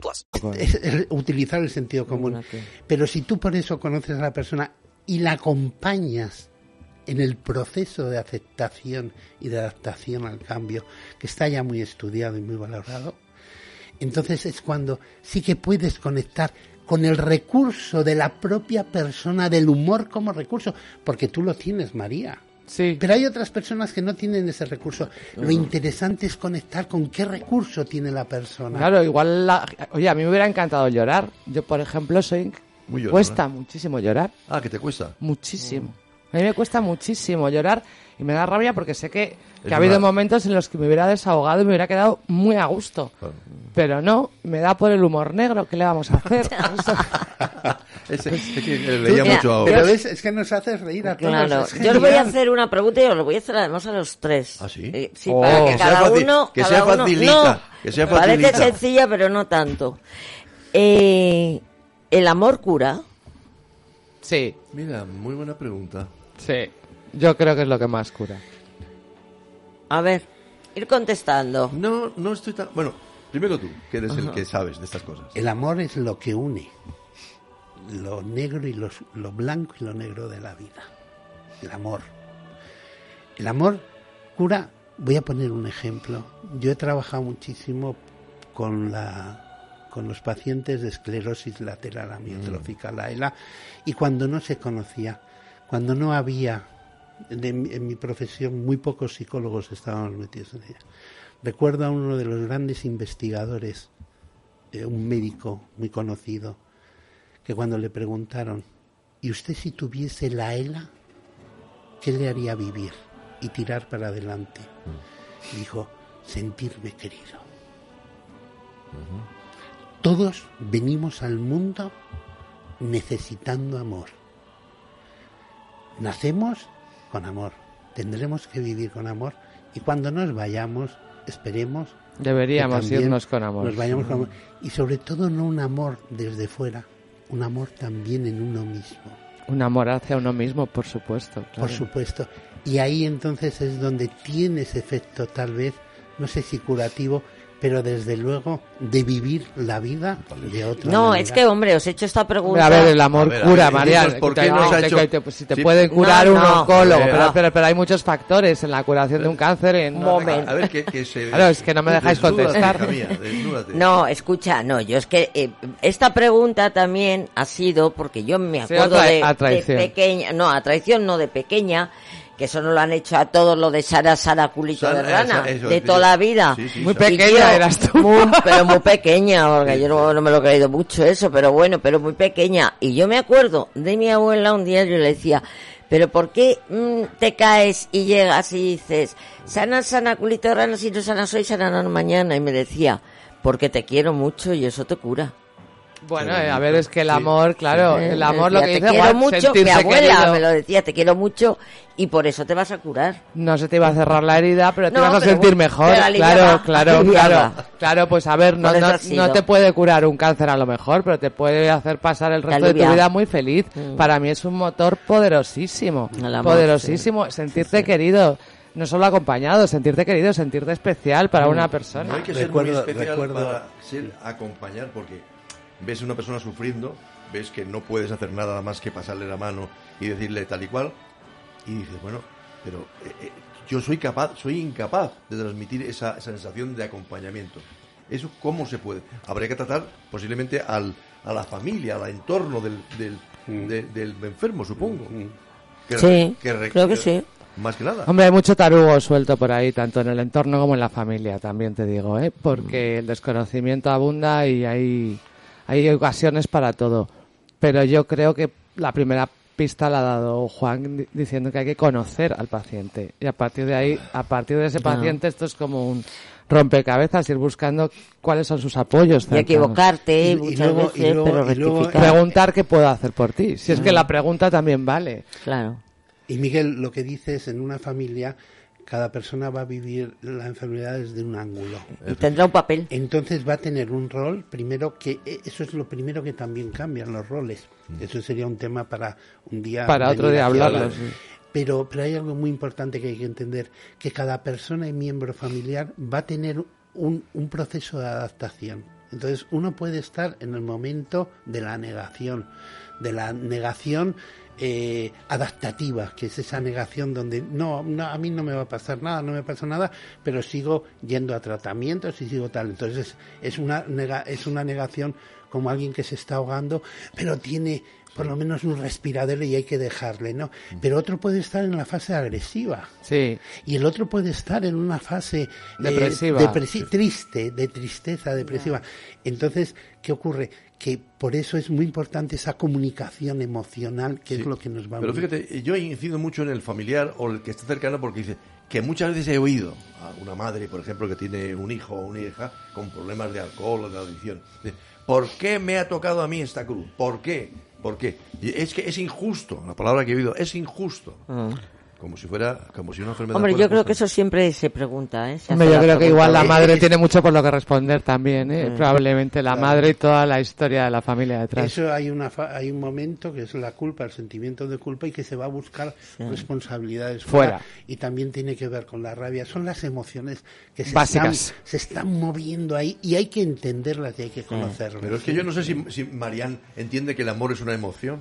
S6: plus.
S4: es- es utilizar el sentido común. Pero si tú por eso conoces a la persona y la acompañas en el proceso de aceptación y de adaptación al cambio, que está ya muy estudiado y muy valorado, entonces es cuando sí que puedes conectar con el recurso de la propia persona, del humor como recurso, porque tú lo tienes, María.
S3: Sí.
S4: Pero hay otras personas que no tienen ese recurso. Lo interesante es conectar con qué recurso tiene la persona.
S3: Claro, igual, la- oye, a mí me hubiera encantado llorar. Yo, por ejemplo, soy...
S1: Muy llorona.
S3: cuesta muchísimo llorar,
S1: Ah, que te cuesta.
S3: muchísimo. A mí me cuesta muchísimo llorar y me da rabia porque sé que, que ha habido
S1: una-
S3: momentos en los que me hubiera desahogado y me hubiera quedado muy a gusto. Pero no, me da por el humor negro, ¿qué le vamos a hacer?
S1: Es que leía
S2: Mira,
S1: mucho
S4: Pero
S1: ahora.
S4: ves, es que nos haces reír a todos.
S2: Claro, yo os voy a hacer una pregunta y os lo voy a hacer además a los tres.
S1: ¿Ah, sí?
S2: Eh, sí,
S3: Oh.
S2: para que,
S1: Que sea
S2: cada
S1: faci-
S2: uno...
S1: que
S2: cada
S1: sea
S2: uno-
S1: facilita,
S2: no,
S1: que sea
S2: Parece
S1: facilita.
S2: sencilla, pero no tanto. Eh, ¿El amor cura?
S3: Sí,
S1: Mira, muy buena pregunta.
S3: sí. Yo creo que es lo que más cura.
S2: A ver, ir contestando.
S1: No, no estoy tan... Bueno, primero tú, que eres el que sabes de estas cosas.
S4: El amor es lo que une lo negro y lo, lo blanco y lo negro de la vida. El amor. El amor cura. Voy a poner un ejemplo. Yo he trabajado muchísimo con la con los pacientes de esclerosis lateral amiotrófica, la ELA, y cuando no se conocía, cuando no había, mi- en mi profesión muy pocos psicólogos estábamos metidos en ella. Recuerdo a uno de los grandes investigadores eh, un médico muy conocido, que cuando le preguntaron, ¿y usted si tuviese la ELA, qué le haría vivir y tirar para adelante? Y dijo, sentirme querido. Todos venimos al mundo necesitando amor. Nacemos con amor, tendremos que vivir con amor y cuando nos vayamos, esperemos
S3: Deberíamos
S4: que
S3: irnos con amor.
S4: Nos vayamos con amor. Y sobre todo no un amor desde fuera, un amor también en uno mismo,
S3: Un amor hacia uno mismo, por supuesto.
S4: por supuesto. Y ahí entonces es donde tiene ese efecto tal vez, no sé si curativo, pero desde luego de vivir la vida de otra
S2: No,
S4: manera.
S2: es que, hombre, os he hecho esta pregunta.
S3: A ver, el amor
S1: ver, a
S3: cura, María.
S1: ¿por qué nos ha hecho-
S3: te- pues, si te
S1: Sí.
S3: puede curar
S2: No,
S3: un
S2: no.
S3: oncólogo, pero, pero, pero hay muchos factores en la curación de un cáncer. En...
S2: Momento.
S1: A ver, que, que se...
S3: Claro, es que no me dejáis
S1: Desnúdate,
S3: contestar.
S1: mía.
S2: No, escucha, no, yo es que eh, esta pregunta también ha sido porque yo me
S3: Sí,
S2: acuerdo
S3: a
S2: de,
S3: a
S2: de
S3: traición.
S2: pequeña, no, a traición no, de pequeña, que eso no lo han hecho a todos lo de Sara Sara culito
S1: Sara,
S2: de rana,
S1: esa- eso,
S2: de toda la vida.
S1: Sí, sí,
S3: Muy pequeña
S2: yo-
S3: eras tú.
S2: muy- pero muy pequeña, porque yo no, no me lo he creído mucho eso, pero bueno, pero muy pequeña. Y yo me acuerdo de mi abuela un día yo le decía, pero ¿por qué mm, te caes y llegas y dices, sana, sana, culito de rana, si no sana soy, sana no mañana? Y me decía, porque te quiero mucho y eso te cura.
S3: Bueno, eh, a ver, es que el amor, claro, el amor lo que
S2: te
S3: dice
S2: quiero
S3: Juan,
S2: mucho, mi abuela
S3: querido.
S2: me lo decía, te quiero mucho y por eso te vas a curar.
S3: No se te iba a cerrar la herida, pero te
S2: No,
S3: vas a sentir
S2: bueno,
S3: mejor. Claro, claro, claro. Claro, pues a ver, no, no, no te puede curar un cáncer a lo mejor, pero te puede hacer pasar el resto de tu vida muy feliz. Para mí es un motor poderosísimo.
S2: El amor,
S3: poderosísimo. Sentirte querido. No solo acompañado, sentirte querido, sentirte especial para una
S1: No
S3: persona.
S1: hay que ser
S4: Recuerdo-
S1: muy especial
S4: recuerdo-
S1: para ser acompañar, porque ves a una persona sufriendo, ves que no puedes hacer nada más que pasarle la mano y decirle tal y cual, y dices, bueno, pero eh, eh, yo soy capaz, soy incapaz de transmitir esa, esa sensación de acompañamiento. ¿Eso cómo se puede? Habría que tratar posiblemente al, a la familia, al entorno del, del, de- del enfermo, supongo. Que-
S2: Sí,
S1: re-
S2: creo que sí.
S1: Más que nada.
S3: Hombre, hay mucho tarugo suelto por ahí, tanto en el entorno como en la familia, también te digo, ¿eh? Porque el desconocimiento abunda y hay, hay ocasiones para todo. Pero yo creo que la primera pista la ha dado Juan di- diciendo que hay que conocer al paciente. Y a partir de ahí, a partir de ese paciente, esto es como un rompecabezas, ir buscando cuáles son sus apoyos.
S2: Y equivocarte
S4: Y- y
S2: muchas
S4: y
S2: veces,
S4: luego-
S2: pero
S4: y luego-
S2: rectificar.
S3: Preguntar qué puedo hacer por ti. Si es que la pregunta también vale.
S2: Claro.
S4: Y Miguel, lo que dices, en una familia, cada persona va a vivir la enfermedad desde un ángulo.
S2: Y tendrá un papel.
S4: Entonces va a tener un rol, primero que eh, eso es lo primero que también cambian los roles. Eso sería un tema para un día.
S3: Para otro día hablarlo, sí.
S4: Pero, pero hay algo muy importante que hay que entender, que cada persona y miembro familiar va a tener un, un proceso de adaptación. Entonces uno puede estar en el momento de la negación, de la negación eh, adaptativa, que es esa negación donde no, no, a mí no me va a pasar nada, no me pasa nada, pero sigo yendo a tratamientos y sigo tal. Entonces es una, nega- es una negación como alguien que se está ahogando, pero tiene por lo menos un respiradero y hay que dejarle, ¿no? Pero otro puede estar en la fase agresiva.
S3: Sí.
S4: Y el otro puede estar en una fase eh,
S3: Depresiva.
S4: depresi- triste, de tristeza depresiva. Entonces, ¿qué ocurre? Que por eso es muy importante esa comunicación emocional, que
S1: Sí.
S4: es lo que nos va a
S1: Pero fíjate, yo incido mucho en el familiar o el que está cercano porque dice que muchas veces he oído a una madre, por ejemplo, que tiene un hijo o una hija con problemas de alcohol o de adicción. ¿Por qué me ha tocado a mí esta cruz? ¿Por qué? ¿Por qué? Es que es injusto, la palabra que he oído, es injusto. Como si fuera, como si una enfermedad
S2: Hombre, yo creo que eso siempre se pregunta, ¿eh? Se
S3: Hombre, yo creo que igual la madre tiene mucho por lo que responder también, ¿eh?
S2: Mm.
S3: Probablemente la madre y toda la historia de la familia detrás.
S4: Eso hay una fa- hay un momento que es la culpa, el sentimiento de culpa y que se va a buscar responsabilidades fuera.
S3: Fuera.
S4: y también tiene que ver con la rabia. Son las emociones que se
S3: Básicas.
S4: están, se están moviendo ahí y hay que entenderlas y hay que conocerlas.
S1: Pero es que yo no sé si, si entiende que el amor es una emoción.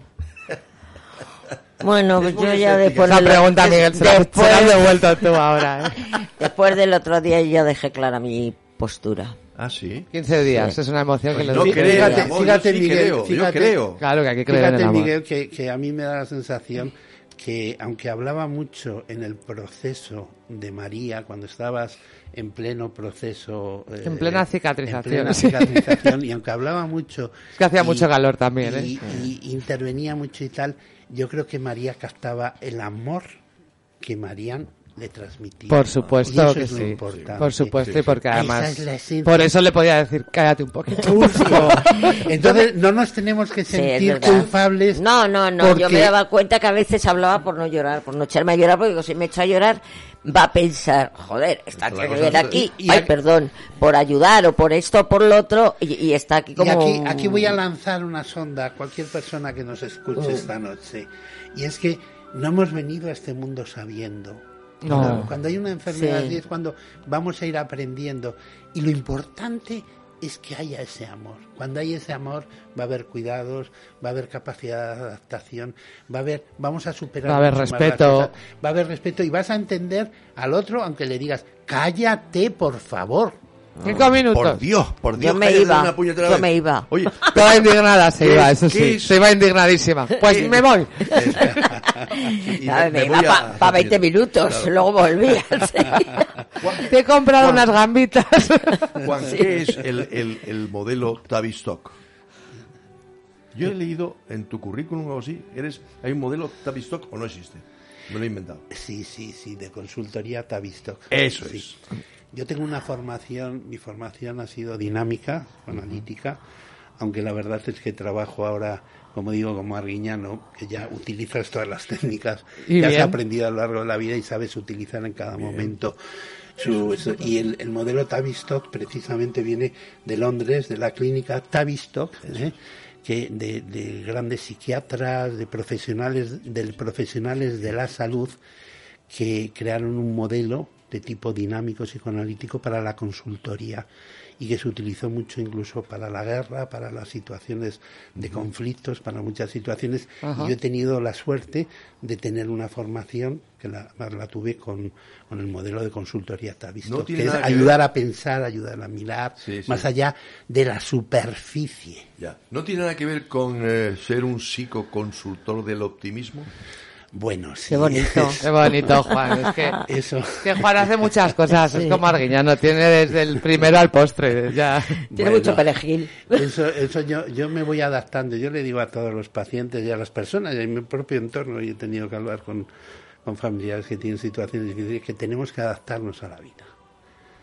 S2: Bueno, pues yo ya después
S3: Esa
S2: de lo-
S3: pregunta, Miguel, se la, se
S2: después-
S3: la has devuelto tú ahora, ¿eh?
S2: Después del otro día ya dejé clara mi postura.
S1: Ah, sí.
S3: 15 días,
S2: Sí.
S3: es una emoción
S1: Pues
S3: que
S1: no
S3: le
S1: creo,
S4: Fíjate,
S1: amor,
S4: fíjate,
S1: yo sí
S4: Miguel,
S1: creo, yo
S4: fíjate.
S1: creo.
S3: Claro que hay que creer en
S4: Fíjate,
S3: el amor.
S4: Miguel, que, que a mí me da la sensación que, aunque hablaba mucho en el proceso de María, cuando estabas en pleno proceso... eh,
S3: En plena cicatrización,
S4: en plena
S3: sí.
S4: cicatrización, y aunque hablaba mucho...
S3: Es que hacía
S4: y-
S3: mucho calor también, ¿eh?
S4: y, y intervenía mucho y tal, yo creo que María captaba el amor que Marían le transmitía.
S3: Por
S4: Y
S3: supuesto
S4: eso
S3: que
S4: es lo
S3: sí.
S4: importante.
S3: Por supuesto, y porque
S4: Esa
S3: además.
S4: es.
S3: Por eso le podía decir, cállate un poquito.
S4: Entonces, no nos tenemos que
S2: Sí,
S4: sentir culpables.
S2: No, no, no. Yo
S4: porque-
S2: me daba cuenta que a veces hablaba por no llorar, por no echarme a llorar, porque digo, si me echo a llorar, va a pensar, joder, está que viene aquí,
S4: y- y
S2: ay,
S4: aquí-
S2: perdón, por ayudar o por esto o por lo otro, y, y está aquí
S4: Y
S2: como...
S4: aquí, aquí voy a lanzar una sonda a cualquier persona que nos escuche esta noche. Y es que no hemos venido a este mundo sabiendo.
S3: No.
S4: Cuando- Cuando hay una enfermedad
S2: Sí.
S4: así es cuando vamos a ir aprendiendo. Y lo importante es que haya ese amor. Cuando hay ese amor va a haber cuidados, va a haber capacidad de adaptación, va a haber, vamos a superar.
S3: Va a haber respeto.
S4: cosas, va a haber respeto y vas a entender al otro aunque le digas, cállate por favor.
S3: Cinco minutos.
S1: Por Dios, por Dios.
S2: Yo me iba,
S1: una puñetera
S2: yo
S1: vez.
S2: me iba.
S1: Oye,
S3: Toda indignada se
S1: ¿Qué-
S3: iba, eso sí.
S1: es?
S3: Se iba indignadísima. Pues me voy.
S1: y
S2: A ver, me
S1: voy
S2: iba para 20 minutos,
S1: Claro.
S2: luego volví. enseguida.
S3: Te he comprado unas gambitas.
S1: Juan, ¿qué es el, el, el modelo Tavistock? Yo he leído en tu currículum o algo así, eres, ¿hay un modelo Tavistock o no existe? Me lo he inventado.
S4: Sí, sí, sí, de consultoría Tavistock.
S1: Eso
S4: Sí.
S1: es.
S4: Yo tengo una formación, mi formación ha sido dinámica, analítica, aunque la verdad es que trabajo ahora, como digo, como arguiñano, que ya utilizas todas las técnicas
S3: Y
S4: que has aprendido a lo largo de la vida y sabes utilizar en cada momento. su- su- y el, el modelo Tavistock precisamente viene de Londres, de la clínica Tavistock, ¿eh? que de, de grandes psiquiatras, de profesionales, de profesionales de la salud que crearon un modelo de tipo dinámico psicoanalítico para la consultoría y que se utilizó mucho incluso para la guerra, para las situaciones de conflictos, para muchas situaciones.
S3: Ajá.
S4: Y yo he tenido la suerte de tener una formación que la, la tuve con, con el modelo de consultoría Tavistock,
S1: No
S4: que es
S1: que
S4: ayudar a pensar, ayudar a mirar,
S1: Sí, sí.
S4: más allá de la superficie.
S1: Ya. ¿No tiene nada que ver con eh, ser un psicoconsultor del optimismo?
S4: Bueno, sí.
S2: Qué bonito.
S3: Qué bonito, Juan. Es que,
S4: Eso.
S3: que Juan hace muchas cosas.
S2: Sí.
S3: Es como Arguiñano. Tiene desde el primero al postre. Ya.
S2: Tiene
S4: Bueno.
S2: mucho perejil.
S4: Eso, eso yo, yo me voy adaptando. Yo le digo a todos los pacientes y a las personas y en mi propio entorno, y he tenido que hablar con, con familiares que tienen situaciones difíciles, que tenemos que adaptarnos a la vida.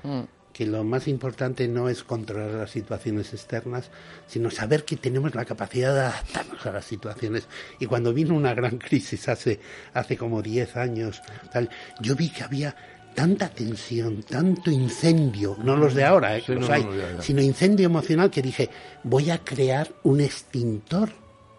S3: Mm.
S4: Que lo más importante no es controlar las situaciones externas, sino saber que tenemos la capacidad de adaptarnos a las situaciones. Y cuando vino una gran crisis hace, hace como 10 años, tal, yo vi que había tanta tensión, tanto incendio, no los de ahora, eh, que
S1: Sí,
S4: los
S1: no,
S4: hay,
S1: no, ya, ya.
S4: sino incendio emocional que dije, voy a crear un extintor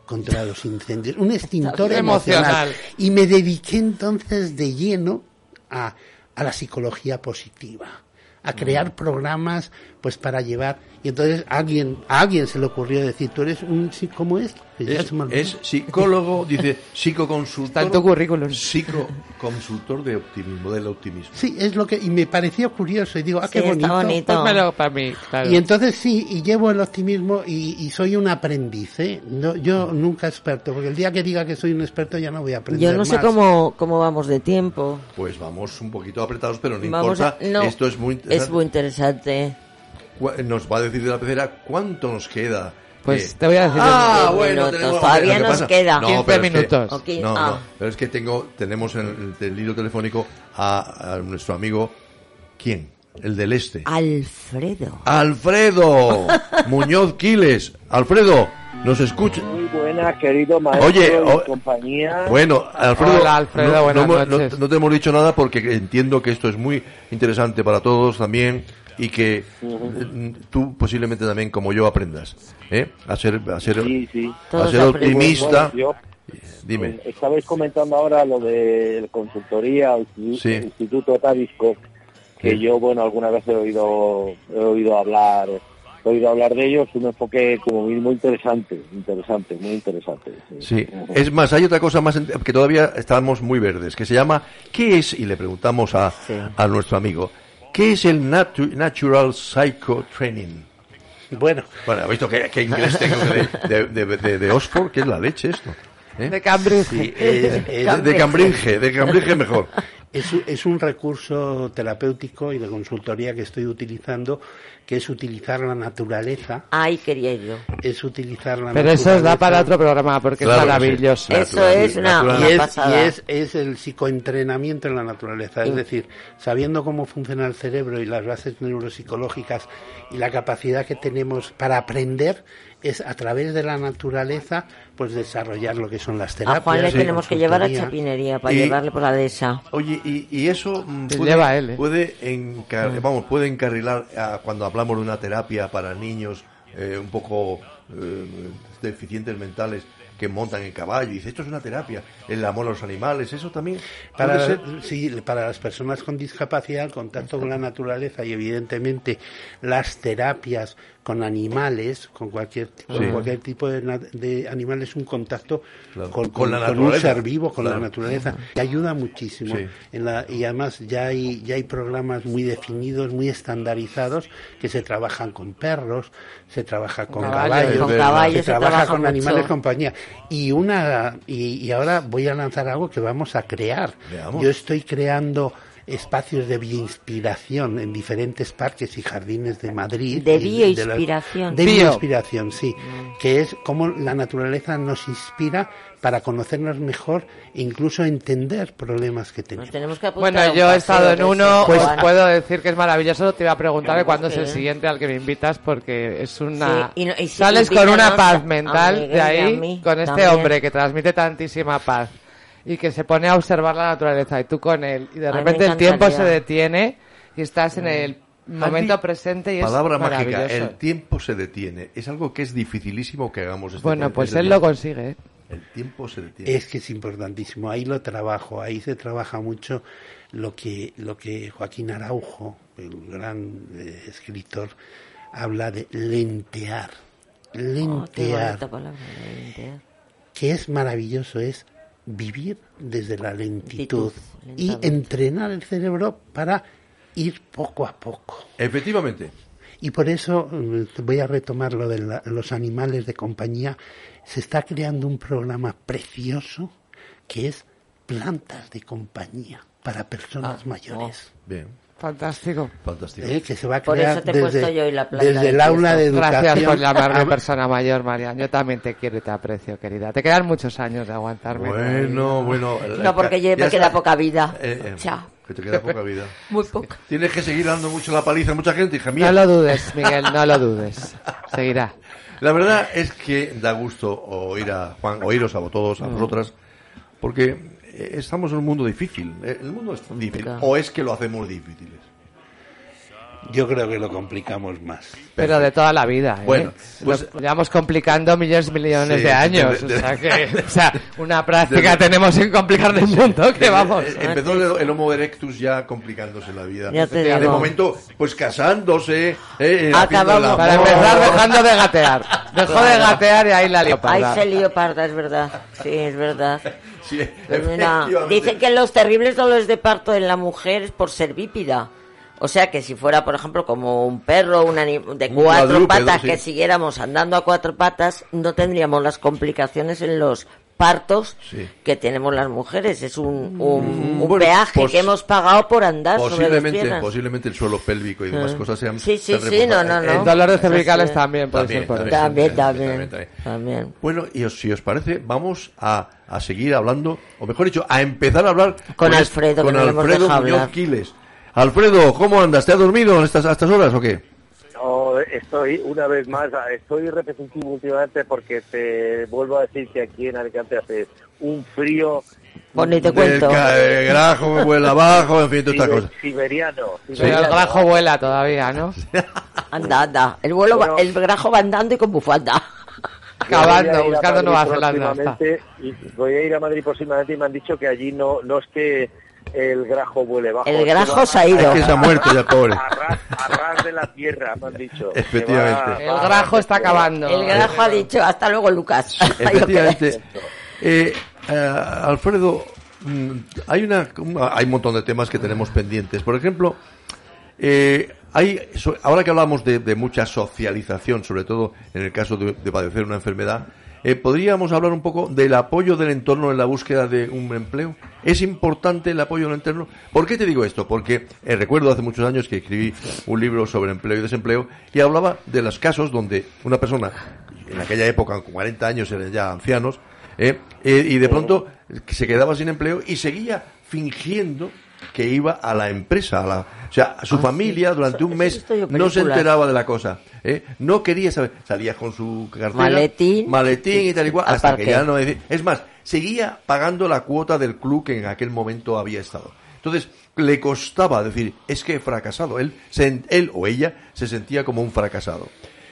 S4: contra los incendios, un extintor emocional.
S3: Emocional.
S4: Y me dediqué entonces de lleno a, a la psicología positiva, a crear programas pues para llevar. Y entonces alguien, a alguien se le ocurrió decir, tú eres un, ¿cómo es?
S1: Es, psicólogo, dice psicoconsultor.
S3: Tu currículum.
S1: Psicoconsultor de optimismo, del optimismo.
S4: Sí, es lo que, y me pareció curioso, y digo, ah,
S2: Sí,
S4: qué
S2: está bonito.
S3: Pónmelo para mí, claro.
S4: Y entonces sí, y llevo el optimismo y, y soy un aprendiz, ¿eh? No, yo nunca experto, porque el día que diga que soy un experto ya no voy a aprender
S2: Yo no sé
S4: más.
S2: cómo, cómo vamos de tiempo.
S1: Pues vamos un poquito apretados, pero no
S2: Vamos
S1: importa.
S2: a- no,
S1: Esto es muy interesante.
S2: Es muy interesante.
S1: Nos va a decir de la pecera cuánto nos queda.
S3: Pues
S1: Eh,
S3: te voy a decir
S1: Ah, bueno,
S2: minutos,
S1: tenemos-
S2: todavía nos
S1: pasa-
S2: queda.
S1: No,
S3: 15
S1: pero es que-
S3: minutos.
S1: No,
S2: ah.
S1: no, pero es que tengo, tenemos en el, el hilo telefónico a, a nuestro amigo, ¿quién? El del este.
S2: Alfredo.
S1: Alfredo Muñoz Quiles. Alfredo, ¿nos escucha?
S7: Muy buena, querido maestro
S1: Oye,
S7: y compañía.
S1: Bueno, Alfredo,
S3: Hola, Alfredo,
S1: no,
S3: buenas
S1: no no te hemos dicho nada porque entiendo que esto es muy interesante para todos también y que tú posiblemente también como yo aprendas ¿eh? a ser a ser,
S7: Sí, sí.
S1: a
S2: Todos
S1: ser
S2: aprenden.
S1: optimista.
S7: Bueno,
S1: Dime.
S7: yo, eh, estabais comentando ahora lo de consultoría, el institu-
S1: Sí.
S7: el Instituto Tavisco, que
S1: Sí.
S7: yo, bueno, alguna vez he oído, he oído hablar, he oído hablar de ellos, un enfoque como muy, muy interesante, interesante, muy interesante.
S1: Sí, es más, hay otra cosa más en- que todavía estamos muy verdes, que se llama, ¿qué es? Y le preguntamos a, a nuestro amigo, ¿qué es el natu- Natural Psycho Training?
S4: Bueno,
S1: Bueno, ha visto que, que inglés tengo de, de, de- de- de Oxford, que es la leche esto. ¿eh?
S3: De Cambridge.
S4: sí, es-
S1: De, de Cambridge, de Cambridge mejor.
S4: Es un- es un recurso terapéutico y de consultoría que estoy utilizando, que es utilizar la naturaleza,
S2: Ahí quería yo.
S4: es utilizar la
S3: Pero eso os da
S4: naturaleza.
S3: para otro programa porque
S1: Claro
S3: es maravilloso.
S2: Eso es una,
S4: y es,
S2: pasada.
S4: y es, es el psicoentrenamiento en la naturaleza, es decir, sabiendo cómo funciona el cerebro y las bases neuropsicológicas y la capacidad que tenemos para aprender, es a través de la naturaleza, pues desarrollar lo que son las
S2: A
S4: terapias.
S2: Juan le tenemos que llevar a. Chapinería para
S1: Y-
S2: llevarle por la dehesa.
S1: Oye, y, y eso mm, puede,
S3: lleva él, ¿eh?
S1: puede, encar- vamos, puede encarrilar a cuando hablamos de una terapia para niños eh, un poco eh, deficientes mentales que montan en caballo y dice esto es una terapia, el amor a los animales, eso también
S4: Para,
S1: ser.
S4: sí, para las personas con discapacidad, el contacto con la naturaleza y evidentemente las terapias con animales, con cualquier, con cualquier tipo de, de animal, es un contacto
S1: Claro.
S4: con,
S1: Con la
S4: con un ser vivo, con
S1: Claro.
S4: la naturaleza. Que ayuda muchísimo.
S1: Sí.
S4: En la, y además ya hay, ya hay programas muy definidos, muy estandarizados, que se trabajan con perros, se trabaja con
S3: caballos.
S4: caballos,
S2: Con
S4: se
S2: caballos se
S4: trabaja
S2: trabaja
S4: con
S2: mucho.
S4: animales de compañía. Y una y, y ahora voy a lanzar algo que vamos a crear.
S1: Veamos.
S4: Yo estoy creando espacios de bioinspiración en diferentes parques y jardines de Madrid.
S2: De bioinspiración.
S4: de
S3: Bio.
S4: bioinspiración, sí. Que es como la naturaleza nos inspira para conocernos mejor e incluso entender problemas que
S2: Nos
S4: tenemos.
S2: que
S3: Bueno, yo he estado en
S2: de
S3: uno, pues puedo decir que es maravilloso. Te iba a preguntar
S2: Tenemos
S3: cuándo es el siguiente al que me invitas porque es una...
S2: Sí, y no- y si
S3: Sales con una paz mental de ahí con este
S2: también.
S3: hombre que transmite tantísima paz y que se pone a observar la naturaleza y tú con él y de repente el tiempo se detiene y estás en el momento
S1: Andy,
S3: presente y es
S1: Palabra mágica,
S3: maravilloso.
S1: el tiempo se detiene. Es algo que es dificilísimo que hagamos este
S3: Bueno, pues él lo consigue. ¿eh?
S1: El tiempo se detiene.
S4: Es que es importantísimo, ahí lo trabajo, ahí se trabaja mucho lo que, lo que Joaquín Araujo, el gran eh, escritor, habla de lentear.
S2: Oh, qué
S4: Lentear,
S2: palabra, lentear.
S4: que es maravilloso, es vivir desde la lentitud
S2: Lentitud,
S4: y entrenar el cerebro para ir poco a poco.
S1: Efectivamente.
S4: Y por eso eh, voy a retomar lo de la- los animales de compañía. Se está creando un programa precioso que es plantas de compañía para personas
S2: Ah,
S4: mayores.
S1: Bien,
S3: Fantástico.
S1: fantástico.
S4: ¿eh? Que se va a
S2: Por
S4: crear
S2: eso te he puesto yo hoy la planta
S4: desde
S2: de
S4: el aula de educación.
S3: Gracias por llamarme persona mayor, Marian. Yo también te quiero y te aprecio, querida. Te quedan muchos años de aguantarme.
S1: Bueno, bueno.
S2: No, porque
S1: ya
S2: ya me queda
S1: está.
S2: poca vida.
S1: Eh, eh,
S2: Chao.
S1: Que te queda poca vida.
S2: Muy poca.
S1: Tienes que seguir dando mucho la paliza a mucha gente, hija mía.
S3: No lo dudes, Miguel, no lo dudes. Seguirá.
S1: La verdad es que da gusto oír a Juan, oíros a todos,
S2: Mm.
S1: a vosotras, porque eh, estamos en un mundo difícil. El mundo es difícil. O es que lo hacemos difíciles.
S4: Yo creo que lo complicamos más.
S3: Pero de toda la vida, ¿eh?
S1: Bueno, pues-
S3: Lo llevamos complicando millones y millones
S1: Sí,
S3: de años.
S1: de- de-
S3: o, sea que, o sea, una práctica
S1: de-
S3: tenemos en complicar el mundo, que vamos.
S1: eh, Empezó el, el Homo erectus ya complicándose la vida.
S2: Ya te
S1: de momento, pues casándose, eh, haciendo
S2: Acabamos.
S3: Para empezar, dejando de gatear. Dejó de gatear y ahí la lió
S2: Ahí se lió parda, es verdad. Sí, es verdad.
S1: Sí,
S2: Pues mira, dicen que los terribles dolores de parto en la mujer es por ser bípida. O sea que si fuera, por ejemplo, como un perro un de cuatro patas,
S1: sí.
S2: que siguiéramos andando a cuatro patas, no tendríamos las complicaciones en los partos
S1: Sí.
S2: que tenemos las mujeres. Es un, un,
S1: Mm,
S2: un
S1: bueno,
S2: peaje que hemos pagado por andar sobre las
S1: Posiblemente,
S2: piernas.
S1: posiblemente el suelo pélvico y demás
S2: Ah.
S1: cosas sean.
S2: Sí, sí, sí, no, no, no.
S3: En dolores
S2: Eso
S3: cervicales
S2: sí.
S3: también puede
S1: También,
S3: ser por eso.
S2: También,
S1: también,
S2: también,
S1: también.
S2: también.
S1: Bueno, y os- si os parece, vamos a, a seguir hablando, o mejor dicho, a empezar a hablar
S2: Con Alfredo,
S1: con Alfredo Muñoz
S2: hablar.
S1: Quiles. Alfredo, ¿cómo andas? ¿Te has dormido a estas, a estas horas o qué?
S7: No, estoy una vez más, estoy repetitivo últimamente porque te vuelvo a decir que aquí en Alicante hace un frío
S2: Pues ni te cuento.
S1: ca- eh, grajo, me vuela abajo, en fin, todas estas
S7: sibe-
S1: cosas.
S7: siberiano.
S3: Pero el
S7: siberiano.
S3: grajo vuela todavía, ¿no?
S2: Anda, anda. El vuelo, va-
S7: Bueno.
S2: el grajo va andando y con bufanda.
S3: Acabando, buscando Nueva Zelanda.
S7: y voy a ir a Madrid próximamente y me han dicho que allí no, no es que el grajo vuele bajo.
S2: El grajo
S7: va
S2: se ha ido.
S1: Es que se ha muerto ya, pobre.
S7: A ras, a ras de la tierra, me han dicho.
S1: Efectivamente.
S7: va-
S3: El grajo está acabando.
S2: El grajo ha dicho, hasta luego, Lucas.
S1: Efectivamente. Eh, eh, Alfredo, mm, hay, una, hay un montón de temas que tenemos pendientes. Por ejemplo, eh, hay, ahora que hablamos de, de mucha socialización, sobre todo en el caso de, de padecer una enfermedad, eh, ¿podríamos hablar un poco del apoyo del entorno en la búsqueda de un empleo? ¿Es importante el apoyo del entorno? ¿Por qué te digo esto? Porque eh, recuerdo hace muchos años que escribí un libro sobre empleo y desempleo y hablaba de los casos donde una persona, en aquella época, con 40 años, eran ya ancianos, eh, eh, y de pronto se quedaba sin empleo y seguía fingiendo que iba a la empresa, a la, o sea, a su
S2: Ah,
S1: familia
S2: sí.
S1: durante
S2: Eso-
S1: un mes no se enteraba de la cosa, ¿eh? no quería saber, salía con su cartera,
S2: Maletín.
S1: maletín y tal y cual,
S2: Al
S1: hasta
S2: parque.
S1: que ya no decía- es más, seguía pagando la cuota del club que en aquel momento había estado. Entonces, le costaba decir, es que he fracasado. Él, se- él o ella se sentía como un fracasado.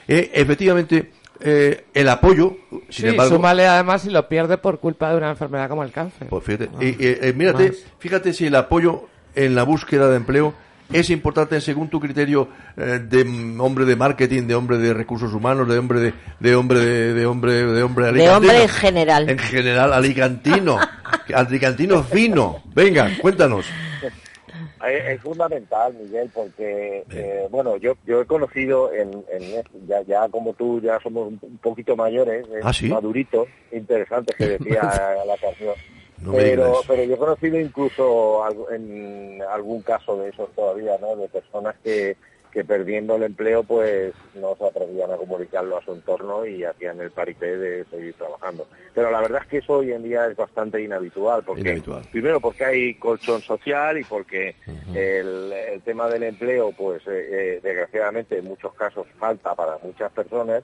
S1: Eh, efectivamente, eh, el apoyo, sin
S3: Sí,
S1: embargo,
S3: súmale además si lo pierde por culpa de una enfermedad como el cáncer.
S1: pues fíjate, y, y, eh, mírate,
S3: más.
S1: fíjate si el apoyo en la búsqueda de empleo es importante según tu criterio eh, de hombre de marketing, de hombre de recursos humanos, de hombre de, de hombre de, de hombre de hombre
S2: De
S1: alicantino.
S2: hombre en general.
S1: En general, alicantino, alicantino fino. Venga, cuéntanos.
S7: Es, es fundamental, Miguel, porque, eh, bueno, yo yo he conocido, en, en- ya, ya como tú, ya somos un, poquito mayores, es
S1: ¿Ah, sí?
S7: madurito, interesante que decía la canción.
S1: No
S7: pero, pero yo he conocido incluso en algún caso de esos todavía, ¿no? De personas que, que perdiendo el empleo, pues no se atrevían a comunicarlo a su entorno y hacían el paripé de seguir trabajando. Pero la verdad es que eso hoy en día es bastante inhabitual, porque
S1: Inhabitual.
S7: primero porque hay colchón social y porque el, el tema del empleo, pues eh, eh, desgraciadamente en muchos casos falta para muchas personas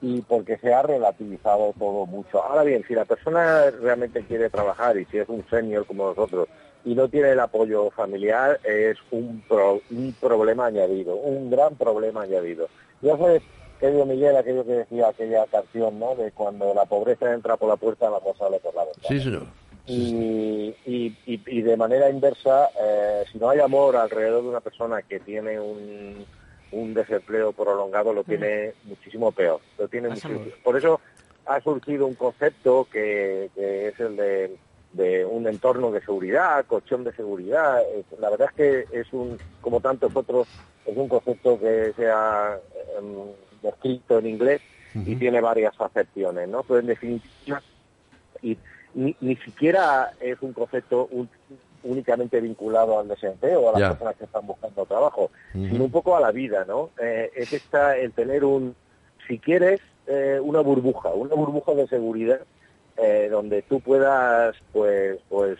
S7: y porque se ha relativizado todo mucho. Ahora bien, si la persona realmente quiere trabajar y si es un senior como nosotros y no tiene el apoyo familiar, es un, pro- un problema añadido, un gran problema añadido. Ya sabes, querido Miguel, aquello que decía aquella canción, ¿no? De cuando la pobreza entra por la puerta, la cosa sale por la ventana.
S1: Sí, señor.
S7: Y, y, y- y de manera inversa, eh, si no hay amor alrededor de una persona que tiene un, un desempleo prolongado, lo tiene muchísimo peor. Lo tiene muchísimo- Por eso ha surgido un concepto que, que es el de, de un entorno de seguridad, colchón de seguridad. Eh, La verdad es que es un, como tantos otros, es un concepto que se ha em, descrito en inglés y tiene varias acepciones, ¿no? Pero en definitiva, y ni, ni siquiera es un concepto un- únicamente vinculado al desempleo, a las personas que están buscando trabajo, sino un poco a la vida, ¿no? Eh, es esta, el tener un, si quieres, eh, una burbuja, una burbuja de seguridad eh, donde tú puedas, pues, pues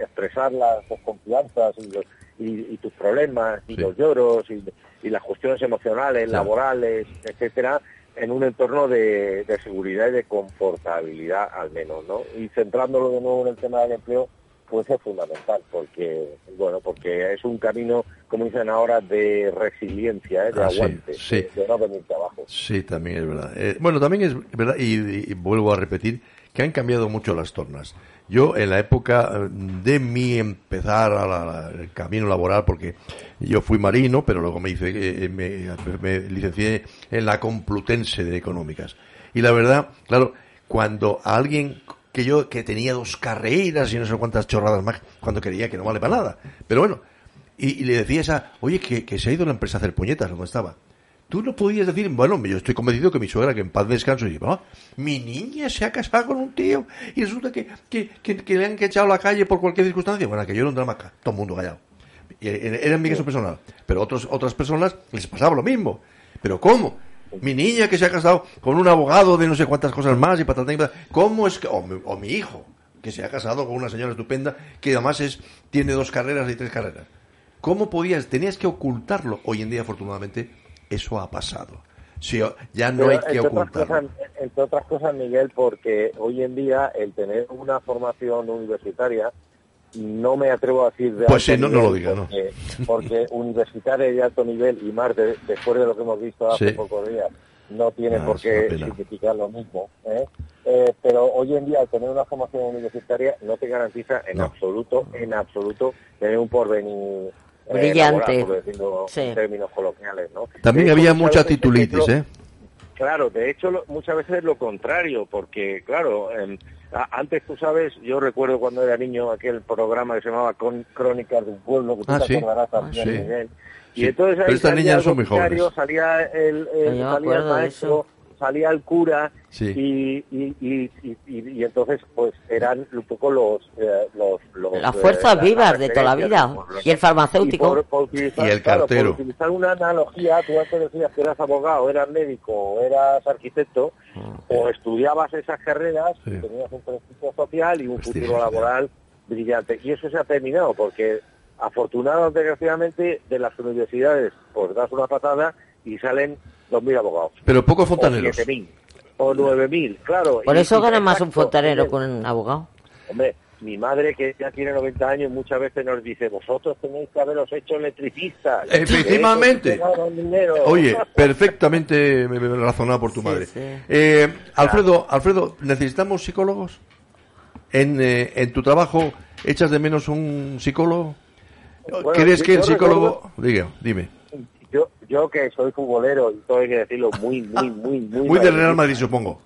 S7: expresar las desconfianzas y, los- y- y tus problemas y
S1: Sí.
S7: los lloros y, y las cuestiones emocionales, laborales, etcétera, en un entorno de, de seguridad y de confortabilidad al menos, ¿no? Y centrándolo de nuevo en el tema del empleo, pues es fundamental, porque bueno, porque es un camino, como dicen ahora, de resiliencia, ¿eh? de
S1: Ah, sí,
S7: aguante,
S1: sí.
S7: De, de no venirte abajo.
S1: Sí, también es verdad. Eh, bueno, también es verdad, y, y vuelvo a repetir, que han cambiado mucho las tornas. Yo, en la época eh, de mi empezar a la- la- el camino laboral, porque yo fui marino, pero luego me hice, eh, me, me licencié en la Complutense de Económicas. Y la verdad, claro, cuando a alguien que yo, que tenía dos carreras y no sé cuántas chorradas más, cuando creía que no vale para nada. Pero bueno, y, y le decía esa, oye, que, que se ha ido la empresa a hacer puñetas, donde estaba. Tú no podías decir, bueno, yo estoy convencido que mi suegra, que en paz descanso, y "Ah, mi niña se ha casado con un tío y resulta que, que, le han echado a la calle por cualquier circunstancia. Bueno, que yo era un drama, todo el mundo callado. Y era era mi caso personal. Pero otros, otras personas les pasaba lo mismo. ¿Pero cómo? Mi niña que se ha casado con un abogado de no sé cuántas cosas más y patatán y patatán. ¿Cómo es que, o mi, o mi hijo, que se ha casado con una señora estupenda que además es, tiene dos carreras y tres carreras? ¿Cómo podías, tenías que ocultarlo? Hoy en día, afortunadamente, eso ha pasado. Sí, ya no
S7: Pero,
S1: hay que
S7: entre otras
S1: ocultarlo.
S7: cosas- entre otras cosas, Miguel, porque hoy en día el tener una formación universitaria, no me atrevo a decir de
S1: Pues sí, no- no lo diga, ¿no?
S7: porque, porque universitaria de alto nivel y más de- después de lo que hemos visto hace
S1: Sí.
S7: pocos días, no tiene
S1: Ah,
S7: por qué significar lo mismo. ¿eh? Eh, pero hoy en día, al tener una formación universitaria, no te garantiza en
S1: No.
S7: absoluto, en absoluto, tener un porvenir eh,
S2: Brillante.
S7: laboral, por decirlo
S2: Sí.
S7: en términos coloquiales. ¿no?
S1: También había
S7: muchas
S1: mucha titulitis, ¿eh?
S7: Claro, de hecho lo- muchas veces es lo contrario, porque claro, em, a- antes tú sabes, yo recuerdo cuando era niño aquel programa que se llamaba Con- Crónicas de un pueblo, que tú
S1: Ah,
S7: te
S1: sí.
S7: acordarás
S1: Ah,
S7: también,
S1: sí.
S7: Miguel. Y
S1: Sí.
S7: entonces ahí
S1: Pero estas
S7: salía
S1: niñas
S7: el
S1: son muy jóvenes.
S7: salía el, el- salía el maestro,
S2: eso.
S7: Salía el cura
S1: Sí.
S7: y, y, y, y, y- y entonces pues eran un poco los eh, los, los,
S2: Las
S7: eh,
S2: fuerzas
S7: las
S2: vivas de toda la vida. Y el farmacéutico.
S7: Y por- por utilizar-
S1: Y el
S7: claro, por
S1: cartero.
S7: utilizar una analogía, tú antes decías que eras abogado, eras médico, o eras arquitecto, o estudiabas esas carreras,
S1: Sí.
S7: y tenías un prestigio social y un futuro laboral brillante. Y eso se ha terminado, porque afortunadamente, desgraciadamente, de las universidades, pues das una patada y salen 2.000 abogados.
S1: Pero pocos
S7: O
S1: fontaneros.
S7: 7.000, o 9.000, claro.
S2: Por eso
S7: y-
S2: gana más un fontanero que un abogado.
S7: Hombre, mi madre, que ya tiene 90 años, muchas veces nos dice, vosotros tenéis que haberos hecho electricistas.
S1: Efectivamente.
S7: Gana dinero".
S1: Oye, perfectamente me- me- razonado por tu
S2: Sí,
S1: madre.
S2: sí.
S1: Eh, Alfredo, Alfredo, ¿necesitamos psicólogos? ¿En, eh, en tu trabajo echas de menos un psicólogo?
S7: Bueno,
S1: ¿Crees que el psicólogo... Diga, dime.
S7: Yo, que soy futbolero, y todo hay que decirlo muy, muy, muy, muy...
S1: Muy del Real Madrid, supongo.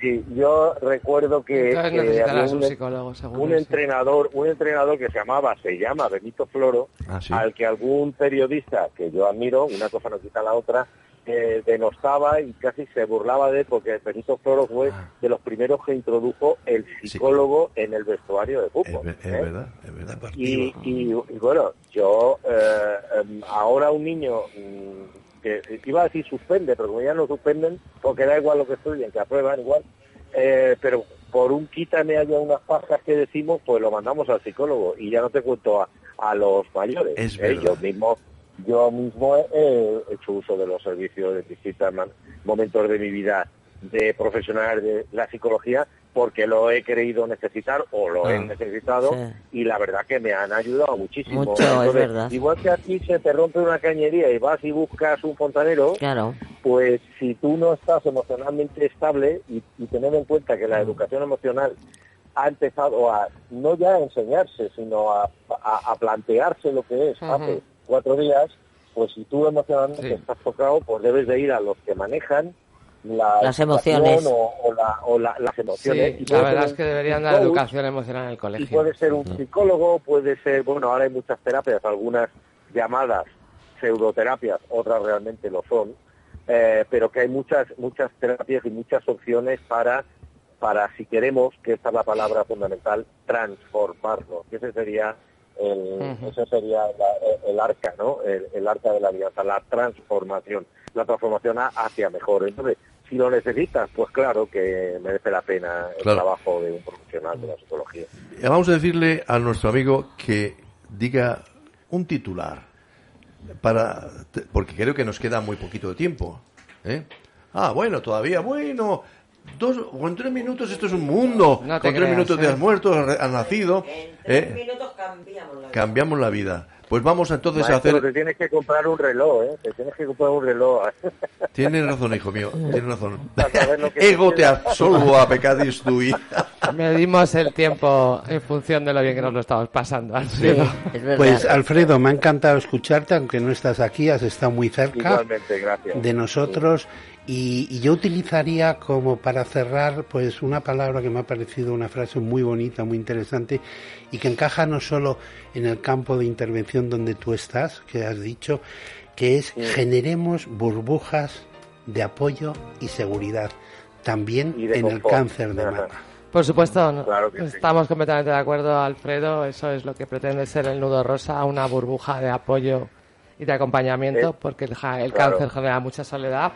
S7: Sí, yo recuerdo que, había
S3: un psicólogo,
S7: entrenador, un entrenador que se llamaba, se llama Benito Floro,
S1: Ah, sí.
S7: al que algún periodista que yo admiro, una cosa no quita la otra, eh, denostaba y casi se burlaba de él porque Benito Floro fue
S1: Ah.
S7: de los primeros que introdujo el psicólogo en el vestuario de fútbol.
S1: es
S7: ¿eh?
S1: verdad, es verdad.
S7: Y, y- y bueno, yo eh, em, ahora un niño mm, que iba a decir suspende, pero como ya no suspenden, porque da igual lo que estudien, que aprueban igual, eh, pero por un quítame haya unas pajas que decimos, pues lo mandamos al psicólogo y ya no te cuento a, a los mayores.
S1: Es
S7: ¿eh? Yo mismo yo mismo he hecho uso de los servicios de distintos momentos de mi vida de profesional de la psicología porque lo he creído necesitar o lo he
S1: Ah.
S7: necesitado
S2: Sí.
S7: y la verdad que me han ayudado muchísimo.
S2: Mucho, es verdad.
S7: Igual que a ti se te rompe una cañería y vas y buscas un fontanero,
S2: Claro.
S7: pues si tú no estás emocionalmente estable y, y tener en cuenta que la educación emocional ha empezado a no ya a enseñarse, sino a, a- a plantearse lo que es hace cuatro días, pues si tú emocionalmente
S3: Sí.
S7: estás tocado, pues debes de ir a los que manejan la
S2: Las emociones.
S7: o, o la- o la- las emociones.
S3: Sí,
S7: Y
S3: la verdad es que deberían dar educación emocional en el
S7: y
S3: colegio.
S7: puede ser un psicólogo, puede ser, bueno, ahora hay muchas terapias, algunas llamadas pseudoterapias, otras realmente lo son, eh, pero que hay muchas muchas terapias y muchas opciones para, para si queremos, que esta es la palabra fundamental, transformarnos. Que ese sería el, ese sería la- el arca, ¿no? El, el arca de la alianza, la transformación, la transformación hacia mejor. Entonces, si lo necesitas, pues claro que merece la pena el
S1: Claro.
S7: trabajo de un profesional de la psicología.
S1: Vamos a decirle a nuestro amigo que diga un titular para porque creo que nos queda muy poquito de tiempo. ¿eh? Ah, bueno, todavía bueno. Dos o en tres minutos esto es un mundo.
S3: No
S1: Con tres
S3: creas,
S1: minutos
S3: ¿eh?
S1: te has muerto, has, has nacido. ¿eh?
S2: minutos cambiamos la
S1: Cambiamos la vida. Pues vamos entonces a
S7: Maestro,
S1: hacer...
S7: te tienes que comprar un reloj, ¿eh? Te tienes que comprar un reloj.
S1: Tienes razón, hijo mío, tienes razón. Ego
S7: te
S1: absolvo a pecadis tui.
S3: Medimos el tiempo en función de lo bien que nos lo estamos pasando. Alfredo.
S2: Es verdad.
S4: Pues Alfredo, me ha encantado escucharte, aunque no estás aquí, has estado muy cerca
S7: Igualmente, gracias.
S4: de nosotros. Y, y yo utilizaría como para cerrar, pues una palabra que me ha parecido una frase muy bonita, muy interesante y que encaja no solo en el campo de intervención donde tú estás, que has dicho, que es generemos burbujas de apoyo y seguridad, también
S7: Y
S4: en el cáncer de mama.
S3: Por supuesto, no-
S7: Claro que sí.
S3: estamos completamente de acuerdo, Alfredo. Eso es lo que pretende ser el nudo rosa, una burbuja de apoyo y de acompañamiento,
S7: Eh,
S3: porque el, ja- el
S7: claro.
S3: cáncer genera mucha soledad.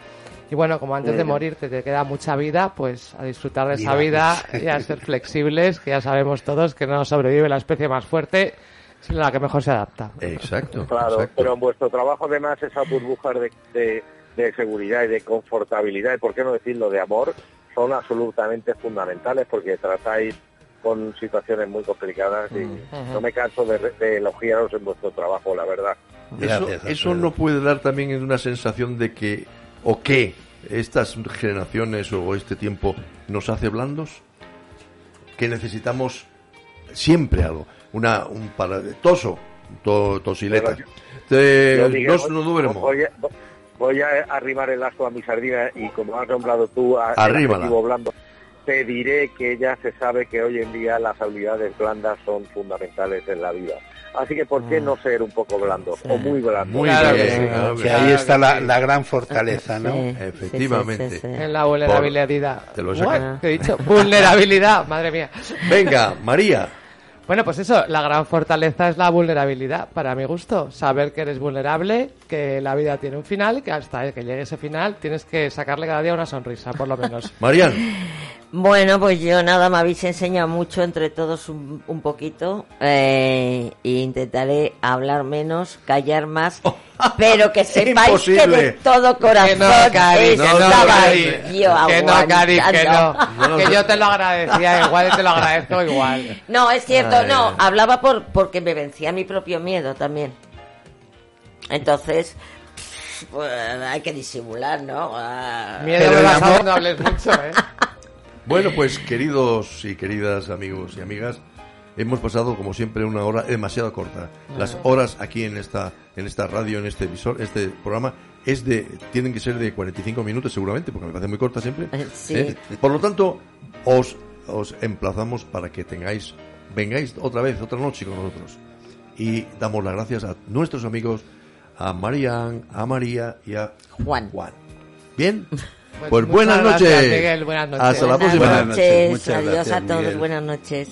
S3: Y bueno, como antes de morirte te queda mucha vida, pues a disfrutar de esa vida
S4: Digamos.
S3: y a ser flexibles, que ya sabemos todos que no sobrevive la especie más fuerte, sino la que mejor se adapta.
S1: Exacto.
S7: Claro,
S1: exacto.
S7: pero en vuestro trabajo además esas burbujas de, de, de seguridad y de confortabilidad, y por qué no decirlo, de amor, son absolutamente fundamentales porque tratáis con situaciones muy complicadas y no me canso de, de elogiaros en vuestro trabajo, la verdad.
S1: Eso,
S4: Gracias,
S1: eso no puede dar también una sensación de que, o que, estas generaciones o este tiempo nos hace blandos, que necesitamos siempre algo, una, un para, toso, to- tosileta, Te-
S7: Yo digo,
S1: dos no duermo,
S7: Voy a, voy a arrimar el asco a mi sardina y como has nombrado tú a, el blando, te diré que ya se sabe que hoy en día las habilidades blandas son fundamentales en la vida. Así que ¿por qué no ser un poco blando o muy blando?
S1: muy
S3: Claro que
S1: bien,
S3: sí.
S1: claro que
S4: Que
S1: sí.
S4: ahí está la, la gran fortaleza, ¿no?
S2: Sí,
S1: Efectivamente.
S2: sí, sí, sí.
S3: En la vulnerabilidad.
S1: Te lo he
S3: dicho? Vulnerabilidad, madre mía.
S1: Venga, María,
S3: Bueno, pues eso, la gran fortaleza es la vulnerabilidad, para mi gusto. Saber que eres vulnerable, que la vida tiene un final y que hasta que llegue ese final tienes que sacarle cada día una sonrisa, por lo menos.
S1: Marian,
S2: Bueno, pues yo nada, me habéis enseñado mucho entre todos un, un poquito. Eh, e intentaré hablar menos, callar más, pero que sepáis que de
S1: Imposible.
S2: todo corazón
S3: Que no, Cari, que no,
S2: estaba
S3: Cari.
S2: yo
S3: Que no, Cari, que no. Que yo te lo agradecía igual y te lo agradezco igual.
S2: No, es cierto,
S1: Ay,
S2: no, hablaba por porque me vencía mi propio miedo también. Entonces, pues, hay que disimular, ¿no? Ah,
S3: Miedo
S4: Pero
S3: vas
S4: amor-
S3: no hables mucho, ¿eh?
S1: Bueno, pues queridos y queridas amigos y amigas, hemos pasado como siempre una hora demasiado corta. Las horas aquí en esta en esta radio, en este emisor, este programa es de tienen que ser de 45 minutos seguramente, porque me parece muy corta siempre.
S2: Eh, sí.
S1: ¿Eh? Por lo tanto, os os emplazamos para que tengáis vengáis otra vez otra noche con nosotros. Y damos las gracias a nuestros amigos a Marian, a María y a
S2: Juan.
S1: Juan. ¿Bien?
S3: Pues
S1: Pues buenas
S3: gracias,
S1: noches.
S3: Miguel, buenas noches.
S1: Hasta la próxima.
S4: Buenas noches,
S2: noches,
S4: muchas
S2: adiós
S4: gracias,
S2: a todos,
S4: Miguel.
S2: buenas noches.